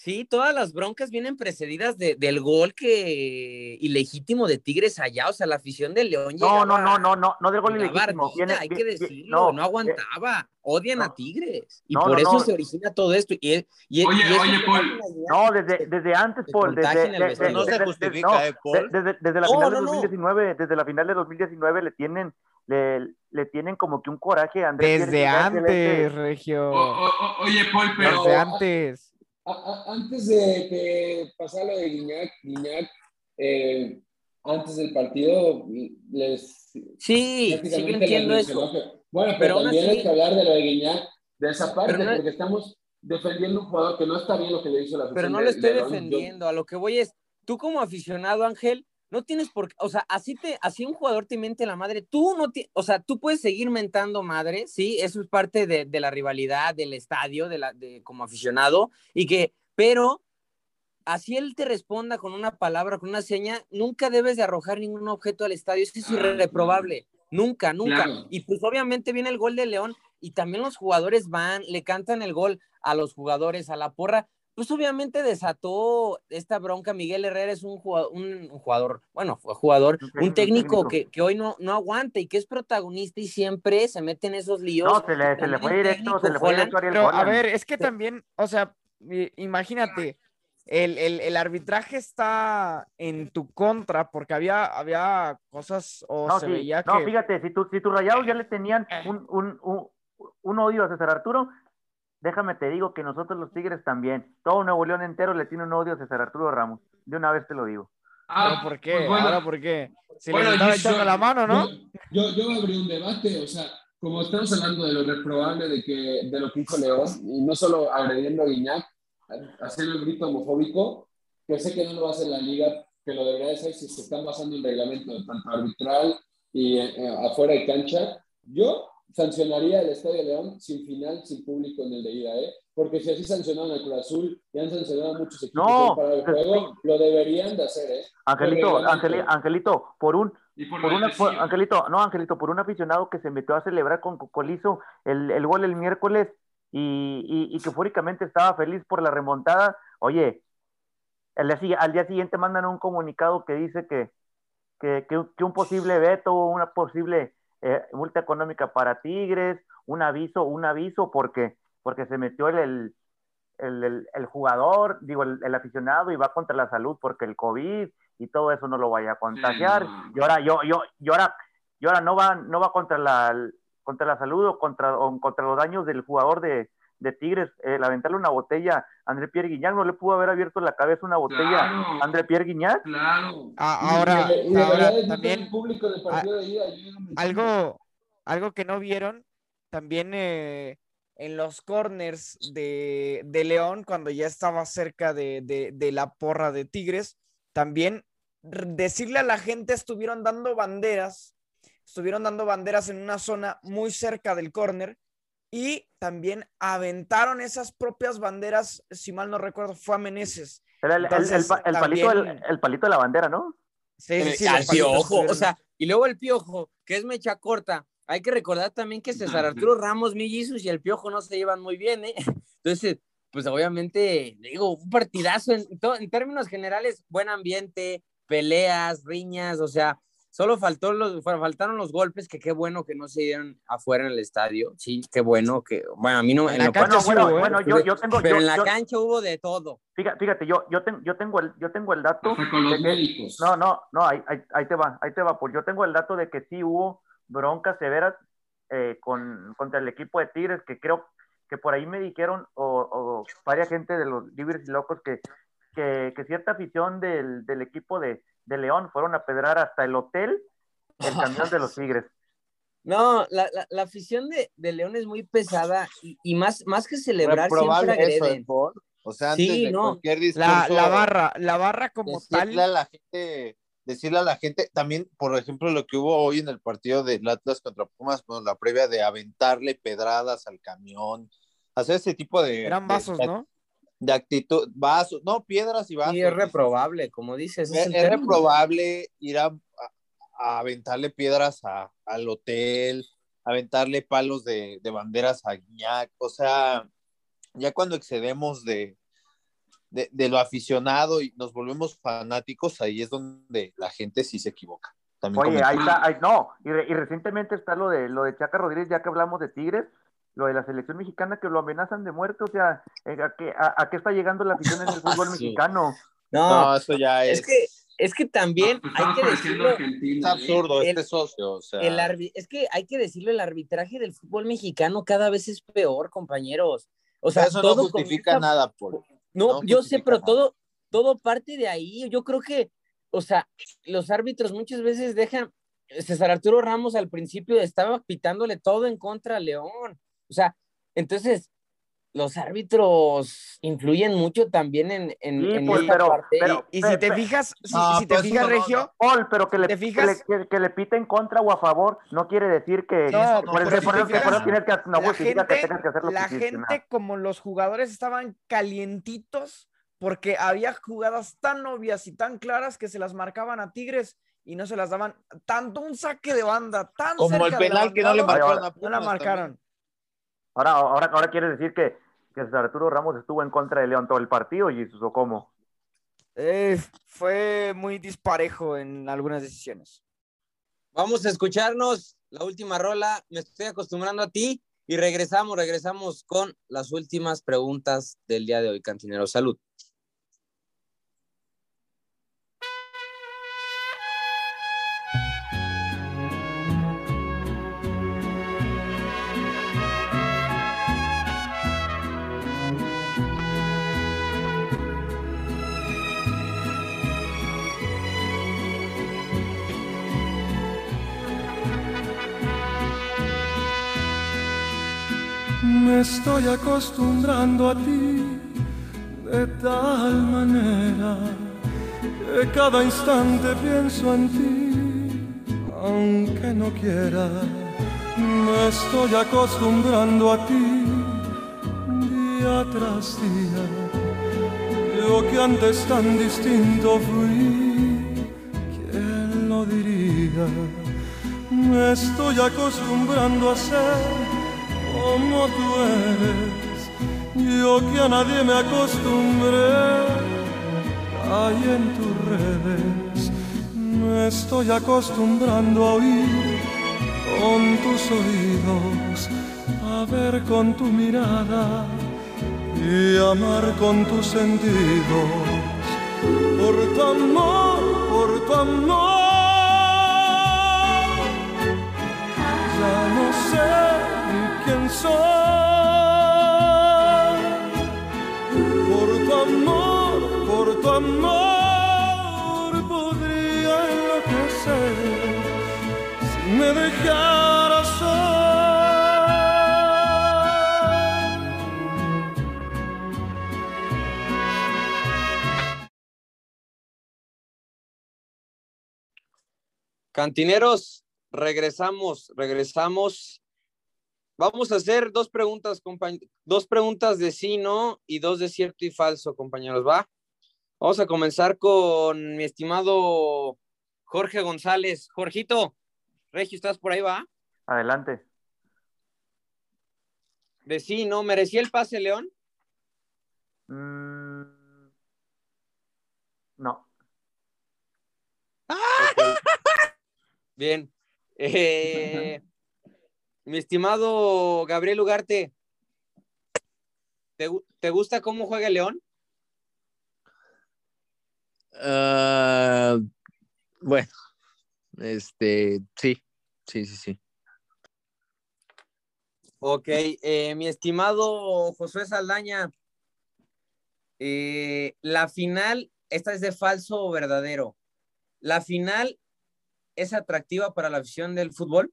sí, todas las broncas vienen precedidas de- del gol que ilegítimo de Tigres allá, o sea, la afición de León No, no, no, no, no, no del gol ilegítimo. Viene, hay que decirlo, no, eh, aguantaba, odian no. a Tigres, y No, por no, eso no. se origina todo esto, y, es- y, Oye, y oye, Paul. No, desde, desde antes, Paul. Desde, contagian el de- vestido. de- No se desde- justifica, no, ¿eh, Paul? de- desde, desde la final no, de no. 2019, desde la final de 2019 le tienen, le, le tienen como que un coraje a Andrés Desde antes, excelente. Regio. O- o- o- oye, Paul, pero Desde antes. A- a- antes de que pasara lo de Guiñac, Guiñac eh, antes del partido, les Sí, sí, les entiendo eso. que- bueno, Pero pero, también así- hay que hablar de lo de Guiñac, de esa parte, no- porque estamos defendiendo un jugador que no está bien lo que le hizo la Pero no de- lo estoy de León. Yo- defendiendo, a lo que voy es, tú como aficionado, Ángel, no tienes por qué, o sea, así te, así un jugador te miente la madre, tú no ti- o sea, tú puedes seguir mentando madre, sí, eso es parte de, de la rivalidad, del estadio, de la, de, como aficionado, y que, pero así él te responda con una palabra, con una seña, nunca debes de arrojar ningún objeto al estadio, eso es Ah, irreprobable, nunca, nunca, Claro. y pues obviamente viene el gol de León, y también los jugadores van, le cantan el gol a los jugadores, a la porra, pues obviamente desató esta bronca. Miguel Herrera es un jugador, un jugador bueno, fue jugador, Un técnico, que, que hoy no, no aguanta y que es protagonista y siempre se mete en esos líos. No, se le, se le fue directo, técnico se le fue directo a Ariel Pero a ver, es que también, o sea, imagínate, el, el- el arbitraje está en tu contra porque había, había cosas o No, se sí, veía no, que... fíjate, si, tu, si tus rayados ya le tenían un, un, un, un odio a César Arturo, déjame te digo que nosotros los Tigres también. Todo Nuevo León entero le tiene un odio a César Arturo Ramos. De una vez te lo digo. Ah, ¿Pero por qué? pues bueno, Ahora, ¿por qué? Si Bueno, le estaba echando yo- la mano, ¿no? Yo, yo, abrí un debate, o sea, como estamos hablando de lo reprobable de, que, de lo que hizo León, y no solo agrediendo a Guiñac, haciendo el grito homofóbico, que sé que no lo va a hacer la liga, que lo debería de hacer si se están basando en reglamento tanto arbitral y eh, afuera de cancha. Yo sancionaría el Estadio León sin final, sin público en el de ida, ¿eh? Porque si así sancionaron al Cruz Azul y han sancionado a muchos equipos No, para el sí. juego, lo deberían de hacer, ¿eh? Angelito, reglamento. Angelito, por un, Y por, por una. Angelito, no, Angelito, por un aficionado que se metió a celebrar con Cocolizo el, el gol el miércoles y, y, y que eufóricamente estaba feliz por la remontada, oye, al día, al día siguiente mandan un comunicado que dice que, que, que un- que un posible veto, una posible eh, multa económica para Tigres, un aviso, un aviso porque, porque se metió el, el, el, jugador, digo, el, aficionado y va contra la salud porque el COVID y todo eso no lo vaya a contagiar. no. Y ahora, yo, yo, y ahora, y ahora no va, no va contra la, contra la salud o contra, o contra los daños del jugador de, de Tigres, el aventarle una botella a André Pierre Guignac, no le pudo haber abierto la cabeza una botella Claro. a André Pierre Guignac. Claro. Ah, ahora, Y- ahora también el público del partido de algo, algo que no vieron, también eh, en los corners de, de León, cuando ya estaba cerca de, de- de la porra de Tigres, también decirle a la gente, estuvieron dando banderas, estuvieron dando banderas en una zona muy cerca del corner y también aventaron esas propias banderas, si mal no recuerdo, fue a Meneses. Era el, el- el Entonces, pa- el palito, el, también- el palito de la bandera, ¿no? Sí, sí, sí, al piojo, o sea, y luego el piojo, que es mecha corta. Hay que recordar también que César Arturo Ramos Millizos y el piojo no se llevan muy bien, ¿eh? Entonces, pues obviamente, digo, un partidazo en, en términos generales, buen ambiente, peleas, riñas, o sea, solo faltó los, fal- faltaron los golpes, que qué bueno que no se dieron afuera en el estadio, sí, qué bueno que, bueno, a mí no, En en la cancha Bueno, sí bueno, hubo, bueno, yo, yo tengo, pero yo- en la yo- cancha hubo de todo. fíjate, fíjate, yo, yo, ten- yo tengo el, yo tengo el dato Hasta con los de que- médicos. No, no, no, ahí, ahí, ahí te va, ahí te va. Pues yo tengo el dato de que sí hubo broncas severas eh, con, contra el equipo de Tigres, que creo que por ahí me dijeron, o, o varias gente de los libres y locos, que, que, que cierta afición del, del equipo de, de León fueron a pedrar hasta el hotel el camión de los Tigres. No, la, la, la afición de, de León es muy pesada y, y más, más que celebrar siempre eso, agreden. ¿eh, Paul? O sea, antes Sí, de no. cualquier discurso, La, la barra, la barra como decirle tal. a la gente, decirle a la gente, también, por ejemplo, lo que hubo hoy en el partido del Atlas contra Pumas, bueno, la previa de aventarle pedradas al camión, hacer ese tipo de, Eran vasos, de, ¿no? De actitud, vasos, no, piedras y vasos. Sí, es reprobable, como dices. Es, reprobable ir a, a- a aventarle piedras a- al hotel, aventarle palos de, de banderas a Guiñac, o sea, ya cuando excedemos de, de, de lo aficionado y nos volvemos fanáticos, ahí es donde la gente sí se equivoca. También Oye, como- ahí está, ahí- no, y, re- y recientemente está lo de lo de Chaca Rodríguez, ya que hablamos de Tigres, lo de la selección mexicana que lo amenazan de muerte, o sea, eh, ¿a qué, a, a qué está llegando la afición en el fútbol Sí. mexicano? No, no, eso ya es, es que, es que también hay que decirlo. es. ¿eh? absurdo, El- este socio, o sea, El arbi- es que hay que decirlo, el arbitraje del fútbol mexicano cada vez es peor, compañeros. O sea, eso no justifica comienza- nada, Paul. No, no yo sé, pero nada. todo, todo parte de ahí. Yo creo que, o sea, los árbitros muchas veces dejan. César Arturo Ramos al principio estaba pitándole todo en contra a León. O sea, entonces los árbitros influyen mucho también en, en, Sí, en pues, esta pero- parte. pero- Y si te fijas, si, No, si te pues, fijas, no, Regio, Paul, pero que le, ¿Te que fijas? le, que, que le pite en contra o a favor no quiere decir que No, por, eso- si tienes que no la que gente, tengas que hacer lo la que hiciste, gente, como los jugadores estaban calientitos porque había jugadas tan obvias y tan claras que se las marcaban a Tigres y no se las daban tanto un saque de banda, tan Como el cerca del penal que no le marcaron a no la marcaron. Ahora, ahora, ahora quieres decir que, que César Arturo Ramos estuvo en contra de León todo el partido y eso cómo. Eh, fue muy disparejo en algunas decisiones. Vamos a escucharnos la última rola. Me estoy acostumbrando a ti y regresamos, regresamos con las últimas preguntas del día de hoy, Cantinero. Salud. Me estoy acostumbrando a ti de tal manera que cada instante pienso en ti, aunque no quiera. Me estoy acostumbrando a ti día tras día. Yo que antes tan distinto fui, ¿quién lo diría? Me estoy acostumbrando a ser como tú eres. Yo que a nadie me acostumbré, caí en tus redes. Me estoy acostumbrando a oír con tus oídos, a ver con tu mirada y amar con tus sentidos. Por tu amor, por tu amor. Ya no Cantineros, regresamos, regresamos. Vamos a hacer dos preguntas, dos preguntas de sí, no y dos de cierto y falso, compañeros, ¿va? Vamos a comenzar con mi estimado Jorge González. Jorgito, Regio, ¿estás por ahí, va? Adelante. De sí, ¿no? ¿Merecía el pase, León? Mm, no. Bien. Eh, mi estimado Gabriel Ugarte, ¿te, te gusta cómo juega el León? Ah, bueno, este, sí, sí, sí, sí. Ok, eh, mi estimado Josué Saldaña, eh, la final, esta es de falso o verdadero. ¿La final es atractiva para la afición del fútbol?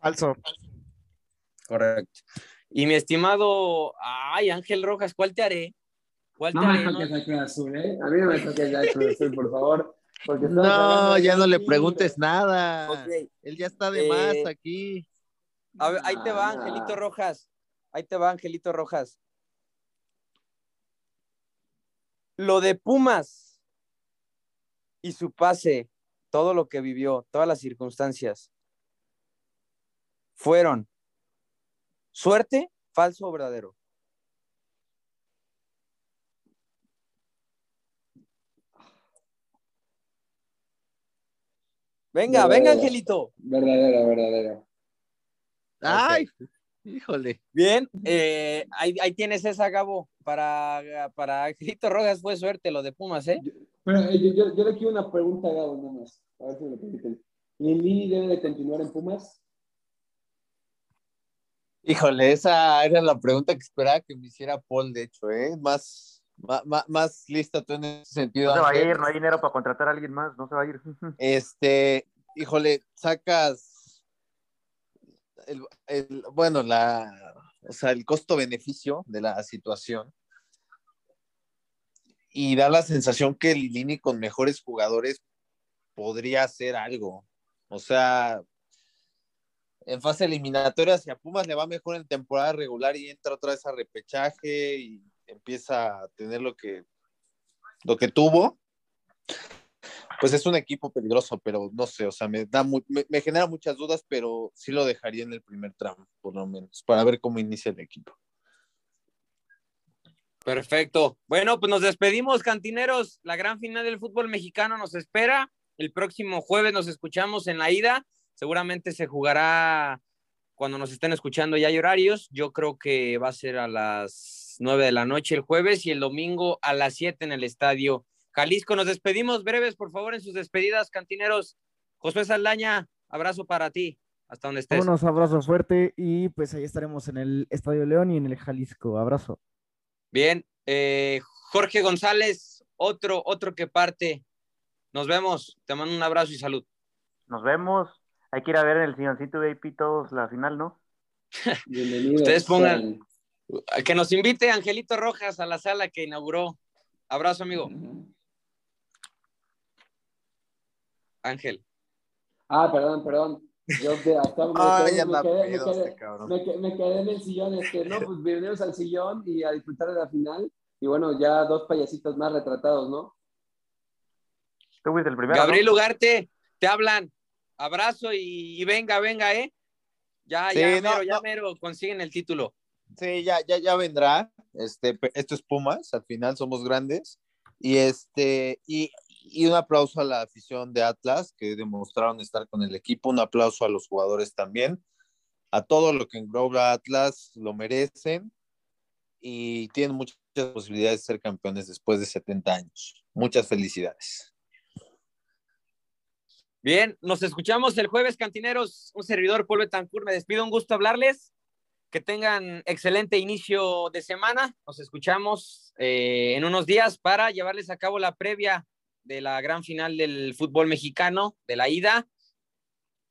Falso. Correcto. Y mi estimado, ay, Ángel Rojas, ¿cuál te haré? ¿Cuál te No me haré? toques el Cruz Azul, ¿eh? A mí no me toques Azul, por favor. No, ya no le preguntes nada. Él ya está de Eh, más aquí. a ver, ahí te va, Ah, Angelito Rojas. Ahí te va, Angelito Rojas. Lo de Pumas y su pase, todo lo que vivió, todas las circunstancias, fueron suerte, falso o verdadero. Venga, venga. Angelito. Verdadero, verdadero. Ay, híjole. Bien, eh, ahí, ahí tienes esa, Gabo. Para, para Angelito Rojas fue suerte lo de Pumas, ¿eh? Pero eh, yo, yo, yo le quiero una pregunta a Gabo nada más. A ver si me lo permiten. ¿Lili debe de continuar en Pumas? Híjole, esa era la pregunta que esperaba que me hiciera Paul, de hecho, ¿eh? Más, más, más, lista tú en ese sentido. No se va a ir, no hay dinero para contratar a alguien más, no se va a ir. Este, híjole, sacas el, el- bueno, la, o sea, el costo-beneficio de la situación y da la sensación que Lilini con mejores jugadores podría hacer algo. O sea, en fase eliminatoria, si a Pumas le va mejor en temporada regular y entra otra vez a repechaje y empieza a tener lo que, lo que tuvo, pues es un equipo peligroso, pero no sé, o sea, me da mu- me, me genera muchas dudas, pero sí lo dejaría en el primer tramo, por lo menos, para ver cómo inicia el equipo. Perfecto. Bueno, pues nos despedimos, cantineros. La gran final del fútbol mexicano nos espera. El próximo jueves nos escuchamos en la ida. Seguramente se jugará cuando nos estén escuchando ya hay horarios. Yo creo que va a ser a las nueve de la noche el jueves y el domingo a las siete en el estadio Jalisco. Nos despedimos breves, por favor, en sus despedidas, cantineros. Josué Saldaña, abrazo para ti, hasta donde estés. Vámonos, abrazo fuerte y pues ahí estaremos en el Estadio León y en el Jalisco. Abrazo. Bien, eh, Jorge González, otro, otro que parte. Nos vemos. Te mando un abrazo y salud. Nos vemos. Hay que ir a ver en el silloncito VIP todos la final, ¿no? Bienvenidos. Ustedes pongan-. Que nos invite Angelito Rojas a la sala que inauguró. Abrazo, amigo. Ángel. Ah, perdón, perdón. Yo de acá me, Ay, quedé, anda me, quedé, me, pedo quedé, este cabrón. me que- me quedé en el sillón, este, no, pues bienvenidos al sillón y a disfrutar de la final. Y bueno, ya dos payasitos más retratados, ¿no? Tú fuiste el primero. Gabriel ¿no? Ugarte, te hablan. Abrazo y, y venga, venga, ¿eh? Ya, Sí, ya, no, mero, ya, no. mero, consiguen el título. Sí, ya, ya, ya vendrá. Este, esto es Pumas, al final somos grandes. Y este, y, y un aplauso a la afición de Atlas, que demostraron estar con el equipo, un aplauso a los jugadores también, a todo lo que engloba Atlas, lo merecen y tienen muchas posibilidades de ser campeones después de 70 años. Muchas felicidades. Bien, nos escuchamos el jueves, cantineros. Un servidor, Paul Betancourt. Me despido, un gusto hablarles. Que tengan excelente inicio de semana. Nos escuchamos eh, en unos días para llevarles a cabo la previa de la gran final del fútbol mexicano, de la ida.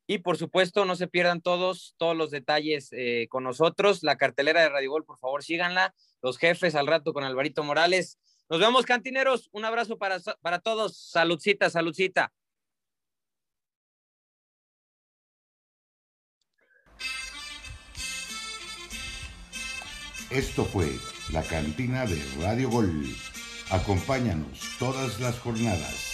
Y por supuesto, no se pierdan todos, todos los detalles eh, con nosotros. La cartelera de Radio Gol, por favor, síganla. Los jefes al rato con Alvarito Morales. Nos vemos, cantineros. Un abrazo para, para todos. Saludcita, saludcita. Esto fue la cantina de Radio Gol. Acompáñanos todas las jornadas.